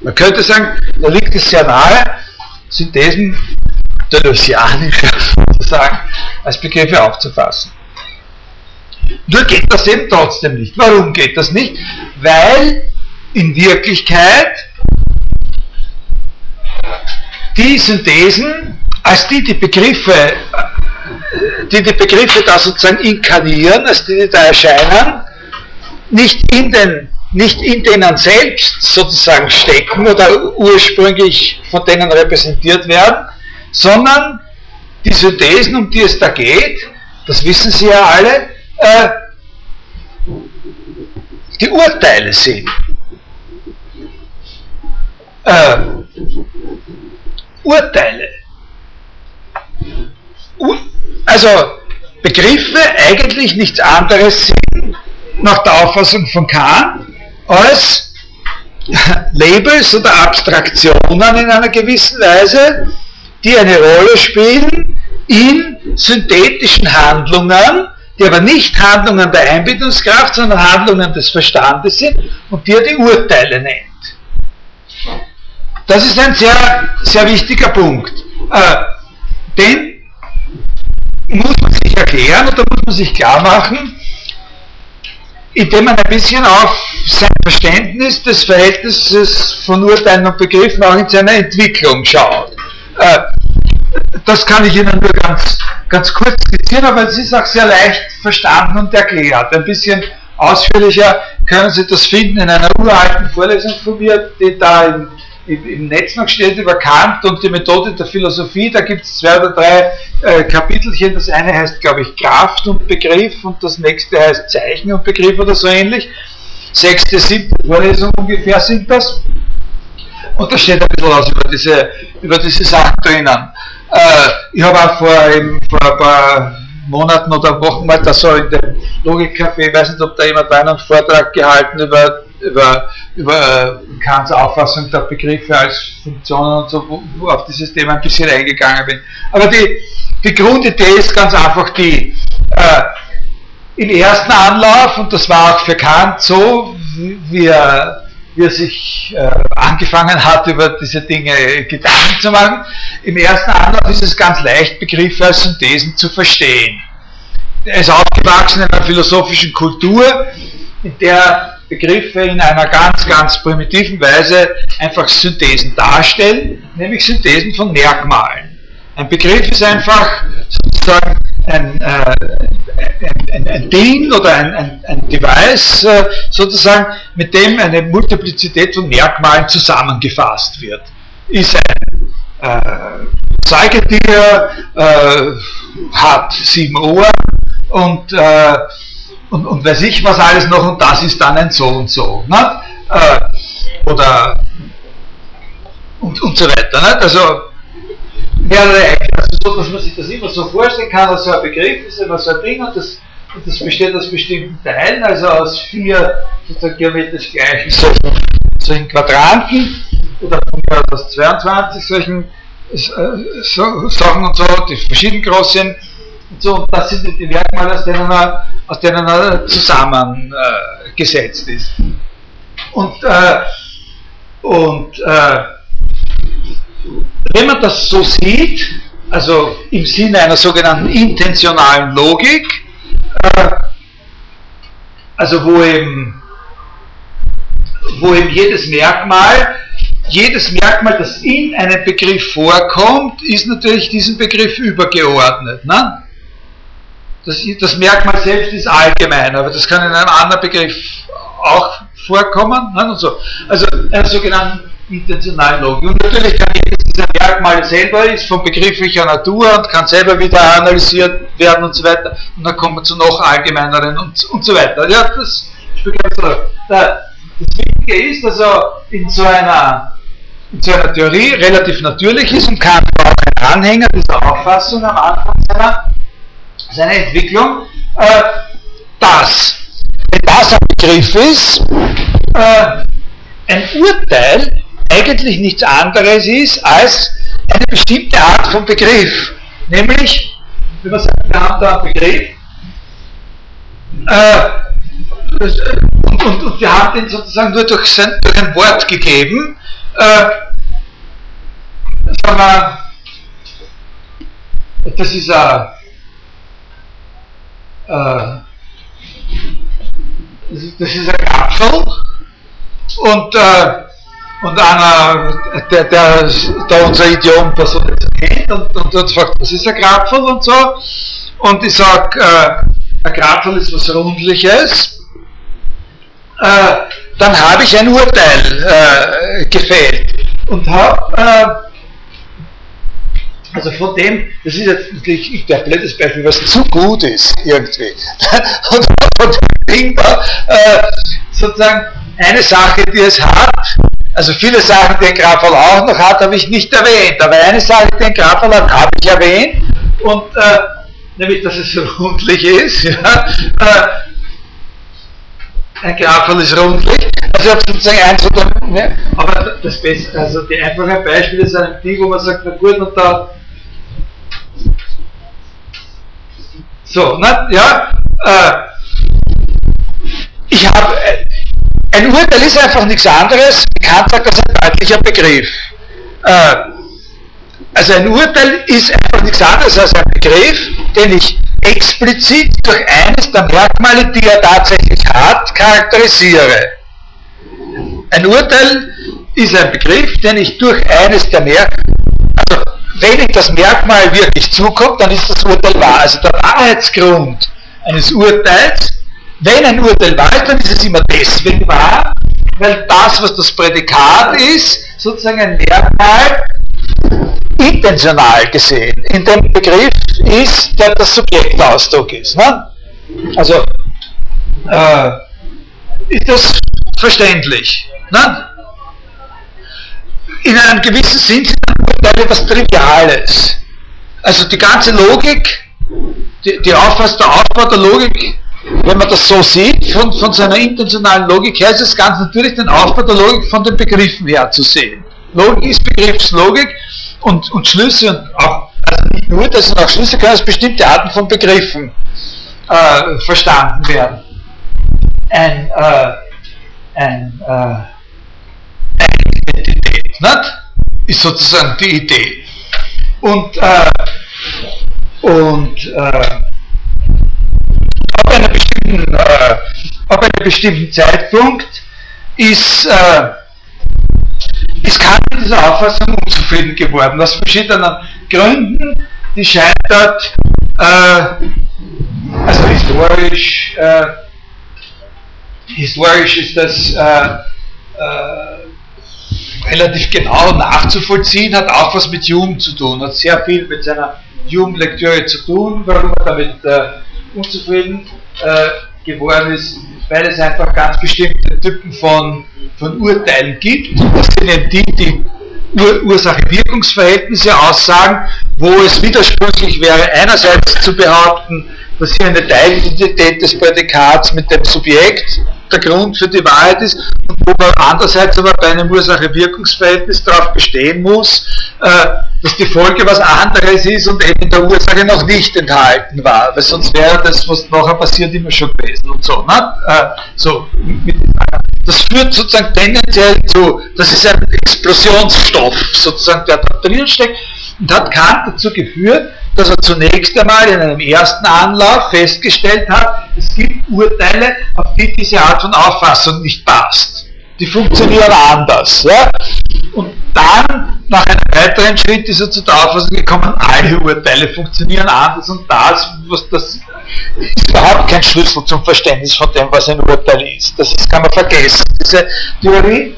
Man könnte sagen, da liegt es sehr nahe, Synthesen deleuzianischer sozusagen als Begriffe aufzufassen. Nur geht das eben trotzdem nicht. Warum geht das nicht? Weil in Wirklichkeit die Synthesen, als die die Begriffe, die die Begriffe da sozusagen inkarnieren, als die, die da erscheinen, nicht in den nicht in denen selbst sozusagen stecken oder ursprünglich von denen repräsentiert werden, sondern die Synthesen, um die es da geht, das wissen Sie ja alle, äh, die Urteile sind. Äh, Urteile. Ur also Begriffe eigentlich nichts anderes sind, nach der Auffassung von Kant, als <laughs> Labels oder Abstraktionen in einer gewissen Weise, die eine Rolle spielen in synthetischen Handlungen, die aber nicht Handlungen der Einbildungskraft, sondern Handlungen des Verstandes sind und die er die Urteile nennt. Das ist ein sehr, sehr wichtiger Punkt. Äh, den muss man sich erklären oder muss man sich klar machen, indem man ein bisschen auf sein Verständnis des Verhältnisses von Urteilen und Begriffen auch in seiner Entwicklung schaut. Äh, das kann ich Ihnen nur ganz, ganz kurz skizzieren, aber es ist auch sehr leicht verstanden und erklärt. Ein bisschen ausführlicher können Sie das finden in einer uralten Vorlesung von mir, die da im im Netz noch steht über Kant und die Methode der Philosophie. Da gibt es zwei oder drei äh, Kapitelchen. Das eine heißt, glaube ich, Kraft und Begriff und das nächste heißt Zeichen und Begriff oder so ähnlich. Sechste, siebte Vorlesung ungefähr sind das. Und da steht ein bisschen was über diese, über diese Sachen drinnen. Äh, ich habe auch vor, eben, vor ein paar Monaten oder Wochen mal da so in dem Logikcafé, ich weiß nicht, ob da jemand einen Vortrag gehalten über über, über Kants Auffassung der Begriffe als Funktionen und so, wo, wo auf dieses Thema ein bisschen eingegangen bin. Aber die, die Grundidee ist ganz einfach die, äh, im ersten Anlauf, und das war auch für Kant so, wie er, wie er sich äh, angefangen hat, über diese Dinge Gedanken zu machen, im ersten Anlauf ist es ganz leicht, Begriffe als Synthesen zu verstehen. Er ist aufgewachsen in einer philosophischen Kultur, in der Begriffe in einer ganz, ganz primitiven Weise einfach Synthesen darstellen, nämlich Synthesen von Merkmalen. Ein Begriff ist einfach sozusagen ein, äh, ein, ein, Ding oder ein, ein Device, äh, sozusagen, mit dem eine Multiplizität von Merkmalen zusammengefasst wird. Ist ein äh, Säugetier, äh, hat sieben Ohren und äh, und, und weiß ich was alles noch und das ist dann ein so und so. Ne? Äh, oder und, und so weiter. Ne? Also mehrere also so, dass man sich das immer so vorstellen kann, dass so ein Begriff ist immer so ein Ding und das, und das besteht aus bestimmten Teilen, also aus vier sozusagen geometrisch gleichen solchen, solchen Quadranten oder aus 22 solchen äh, so, Sachen und so, die verschieden groß sind. So, das sind die Merkmale, aus denen er, aus denen er zusammengesetzt äh, ist. Und, äh, und äh, wenn man das so sieht, also im Sinne einer sogenannten intentionalen Logik, äh, also wo eben, wo eben jedes Merkmal, jedes Merkmal, das in einem Begriff vorkommt, ist natürlich diesem Begriff übergeordnet. Ne? Das, das Merkmal selbst ist allgemein, aber das kann in einem anderen Begriff auch vorkommen. Ne, und so. Also einer sogenannten intentionalen Logik. Und natürlich kann jedes dieser Merkmale selber ist von begrifflicher Natur und kann selber wieder analysiert werden und so weiter. Und dann kommen wir zu noch allgemeineren und, und so weiter. Ja, das ganz. Das Wichtige ist, dass er in so einer in einer Theorie relativ natürlich ist und war auch ein Anhänger dieser Auffassung am Anfang seiner seine Entwicklung, äh, dass, wenn das ein Begriff ist, äh, ein Urteil eigentlich nichts anderes ist als eine bestimmte Art von Begriff. Nämlich, wenn man sagt, wir haben da einen Begriff, äh, und, und, und, wir haben den sozusagen nur durch, sein, durch ein Wort gegeben, äh, sagen wir, das ist ein das, ist, das ist ein Apfel und, äh, und einer, der, der, der unser Idiom versucht zu kennt und, und, und fragt, was ist ein Grapfel und so. Und ich sage, äh, ein Grapfel ist was Rundliches. Äh, dann habe ich ein Urteil äh, gefällt und habe äh, also von dem, das ist jetzt natürlich der blödes Beispiel, was zu gut ist irgendwie. <laughs> Und von dem Ding da, äh, sozusagen eine Sache, die es hat, also viele Sachen, die ein Grafal auch noch hat, habe ich nicht erwähnt, aber eine Sache, die ein Grafal hat, habe ich erwähnt, und äh, nämlich, dass es <laughs> rundlich ist. Ja, äh, ein Grafal ist rundlich. Also ich habe sozusagen eins oder ne, aber das Beste, also die einfachen Beispiele sind die, wo man sagt, na gut, und da so, na, ja, äh, ich habe, äh, ein Urteil ist einfach nichts anderes, Kant sagt, das ist ein deutlicher Begriff. Äh, also ein Urteil ist einfach nichts anderes als ein Begriff, den ich explizit durch eines der Merkmale, die er tatsächlich hat, charakterisiere. Ein Urteil ist ein Begriff, den ich durch eines der Merkmale, wenn ich das Merkmal wirklich zukommt, dann ist das Urteil wahr. Also der Wahrheitsgrund eines Urteils, wenn ein Urteil wahr ist, dann ist es immer deswegen wahr, weil das, was das Prädikat ist, sozusagen ein Merkmal intentional gesehen in dem Begriff ist, der das Subjektausdruck ist. Ne? Also äh, ist das verständlich. Ne? In einem gewissen Sinn sind Urteile etwas Triviales. Also die ganze Logik, die, die Auffassung, der Aufbau der Logik, wenn man das so sieht, von, von seiner intentionalen Logik her, ist es ganz natürlich den Aufbau der Logik von den Begriffen her zu sehen. Logik ist Begriffslogik und, und Schlüsse und auch, also nicht nur das, sondern auch Schlüsse können als bestimmte Arten von Begriffen äh, verstanden werden. Ein, äh, ein, äh, eine Identität, nicht? Ist sozusagen die Idee. Und, äh, und äh, ab, einer bestimmten, äh, ab einem bestimmten Zeitpunkt ist, äh, ist Kant mit dieser Auffassung unzufrieden geworden, aus verschiedenen Gründen, die scheitert, äh, also historisch, äh, historisch ist das äh, relativ genau nachzuvollziehen, hat auch was mit Jugend zu tun, hat sehr viel mit seiner Jugendlektüre zu tun, warum er damit äh, unzufrieden äh, geworden ist, weil es einfach ganz bestimmte Typen von, von Urteilen gibt. Das sind eben die, die Ur Ursache-Wirkungsverhältnisse aussagen, wo es widersprüchlich wäre, einerseits zu behaupten, dass hier eine Teilidentität des Prädikats mit dem Subjekt der Grund für die Wahrheit ist und wo man andererseits aber bei einem Ursache-Wirkungsverhältnis darauf bestehen muss, äh, dass die Folge was anderes ist und eben in der Ursache noch nicht enthalten war, weil sonst wäre das, was nachher passiert, immer schon gewesen und so. Ne? Äh, so das führt sozusagen tendenziell zu, das ist ein Explosionsstoff, sozusagen, der da drin steckt und hat Kant dazu geführt, dass er zunächst einmal in einem ersten Anlauf festgestellt hat, es gibt Urteile, auf die diese Art von Auffassung nicht passt. Die funktionieren anders. Ja? Und dann, nach einem weiteren Schritt, ist er zu der Auffassung gekommen, alle Urteile funktionieren anders und das, was das ist überhaupt kein Schlüssel zum Verständnis von dem, was ein Urteil ist. Das kann man vergessen. Diese Theorie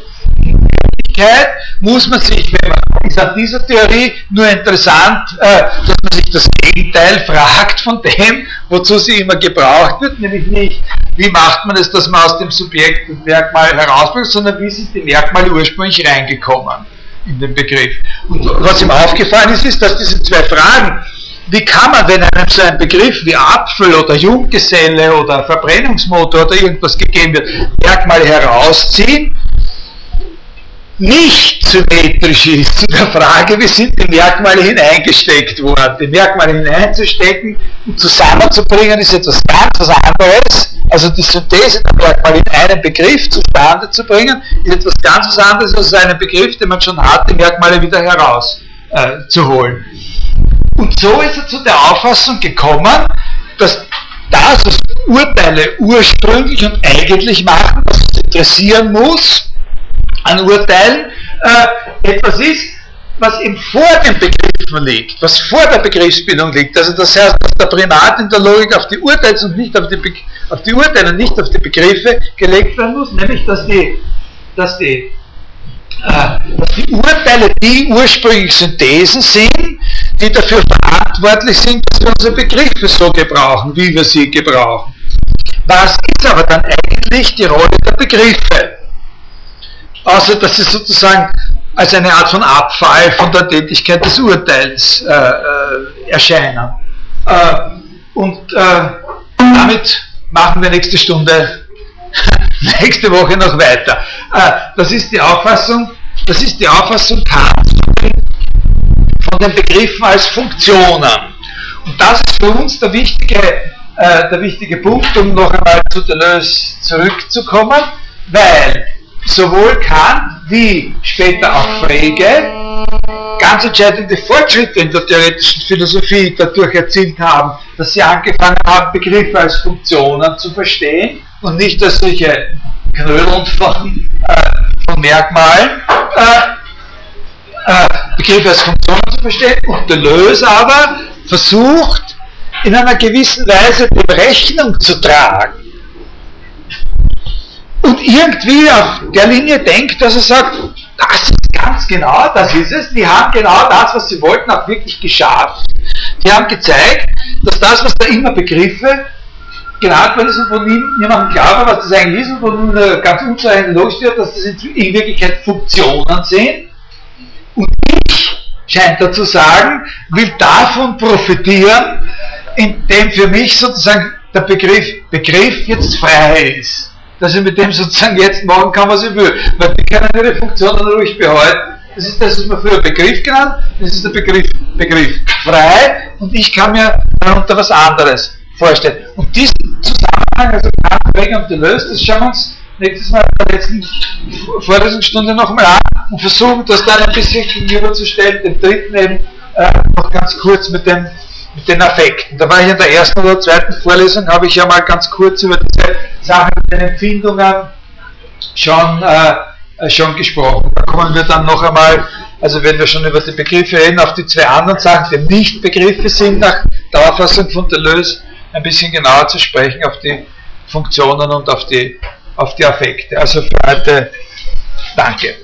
Wirklichkeit muss man sich, wenn man an dieser Theorie nur interessant, äh, dass man sich das Gegenteil fragt von dem, wozu sie immer gebraucht wird, nämlich nicht, wie macht man es, dass man aus dem Subjekt das Merkmal herausbringt, sondern wie sind die Merkmale ursprünglich reingekommen in den Begriff. Und was ihm aufgefallen ist, ist, dass diese zwei Fragen, wie kann man, wenn einem so ein Begriff wie Apfel oder Junggeselle oder Verbrennungsmotor oder irgendwas gegeben wird, Merkmale herausziehen nicht symmetrisch ist zu der Frage, wie sind die Merkmale hineingesteckt worden. Die Merkmale hineinzustecken und zusammenzubringen ist etwas ganz was anderes. Also die Synthese der Merkmale in einen Begriff zustande zu bringen, ist etwas ganz was anderes als einen Begriff, den man schon hat, die Merkmale wieder herauszuholen. Äh, und so ist er zu der Auffassung gekommen, dass das, was Urteile ursprünglich und eigentlich machen, was uns interessieren muss, an Urteilen äh, etwas ist, was eben vor den Begriffen liegt, was vor der Begriffsbildung liegt. Also das heißt, dass der Primat in der Logik auf die Urteils- und nicht auf die, Be auf die Urteile, nicht auf die Begriffe gelegt werden muss, nämlich dass die, dass die, äh, dass die Urteile die ursprünglich Synthesen sind, die dafür verantwortlich sind, dass wir unsere Begriffe so gebrauchen, wie wir sie gebrauchen. Was ist aber dann eigentlich die Rolle der Begriffe? Außer dass sie sozusagen als eine Art von Abfall von der Tätigkeit des Urteils äh, äh, erscheinen. Äh, und äh, damit machen wir nächste Stunde, <laughs> nächste Woche noch weiter. Äh, das ist die Auffassung, das ist die Auffassung von den Begriffen als Funktionen. Und das ist für uns der wichtige, äh, der wichtige Punkt, um noch einmal zu Deleuze zurückzukommen, weil sowohl Kant wie später auch Frege ganz entscheidende Fortschritte in der theoretischen Philosophie dadurch erzielt haben, dass sie angefangen haben, Begriffe als Funktionen zu verstehen und nicht als solche Knödeln von, äh, von Merkmalen. Äh, äh, Begriffe als Funktionen zu verstehen und Deleuze aber versucht, in einer gewissen Weise dem Rechnung zu tragen und irgendwie auf der Linie denkt, dass er sagt, das ist ganz genau, das ist es, die haben genau das, was sie wollten, auch wirklich geschafft. Die haben gezeigt, dass das, was da immer Begriffe genannt worden ist und von niemandem klar war, was das eigentlich ist und von nun ganz unzureichend lossteht, dass das in Wirklichkeit Funktionen sind. Und ich, scheint er zu sagen, will davon profitieren, indem für mich sozusagen der Begriff Begriff jetzt frei ist dass ich mit dem sozusagen jetzt machen kann, was ich will. Weil die können ihre Funktionen ruhig behalten. Das ist das, was man früher Begriff genannt, das ist der Begriff, Begriff frei und ich kann mir darunter was anderes vorstellen. Und diesen Zusammenhang, also Kant, und Deleuze, das schauen wir uns nächstes Mal in der letzten Vorlesungsstunde nochmal an und versuchen das dann ein bisschen gegenüberzustellen, den dritten eben äh, noch ganz kurz mit dem mit den Affekten. Da war ich in der ersten oder zweiten Vorlesung, habe ich ja mal ganz kurz über diese Sachen mit den Empfindungen schon, äh, schon gesprochen. Da kommen wir dann noch einmal, also wenn wir schon über die Begriffe reden, auf die zwei anderen Sachen, die nicht Begriffe sind, nach der Auffassung von Deleuze ein bisschen genauer zu sprechen, auf die Funktionen und auf die, auf die Affekte. Also für heute, danke.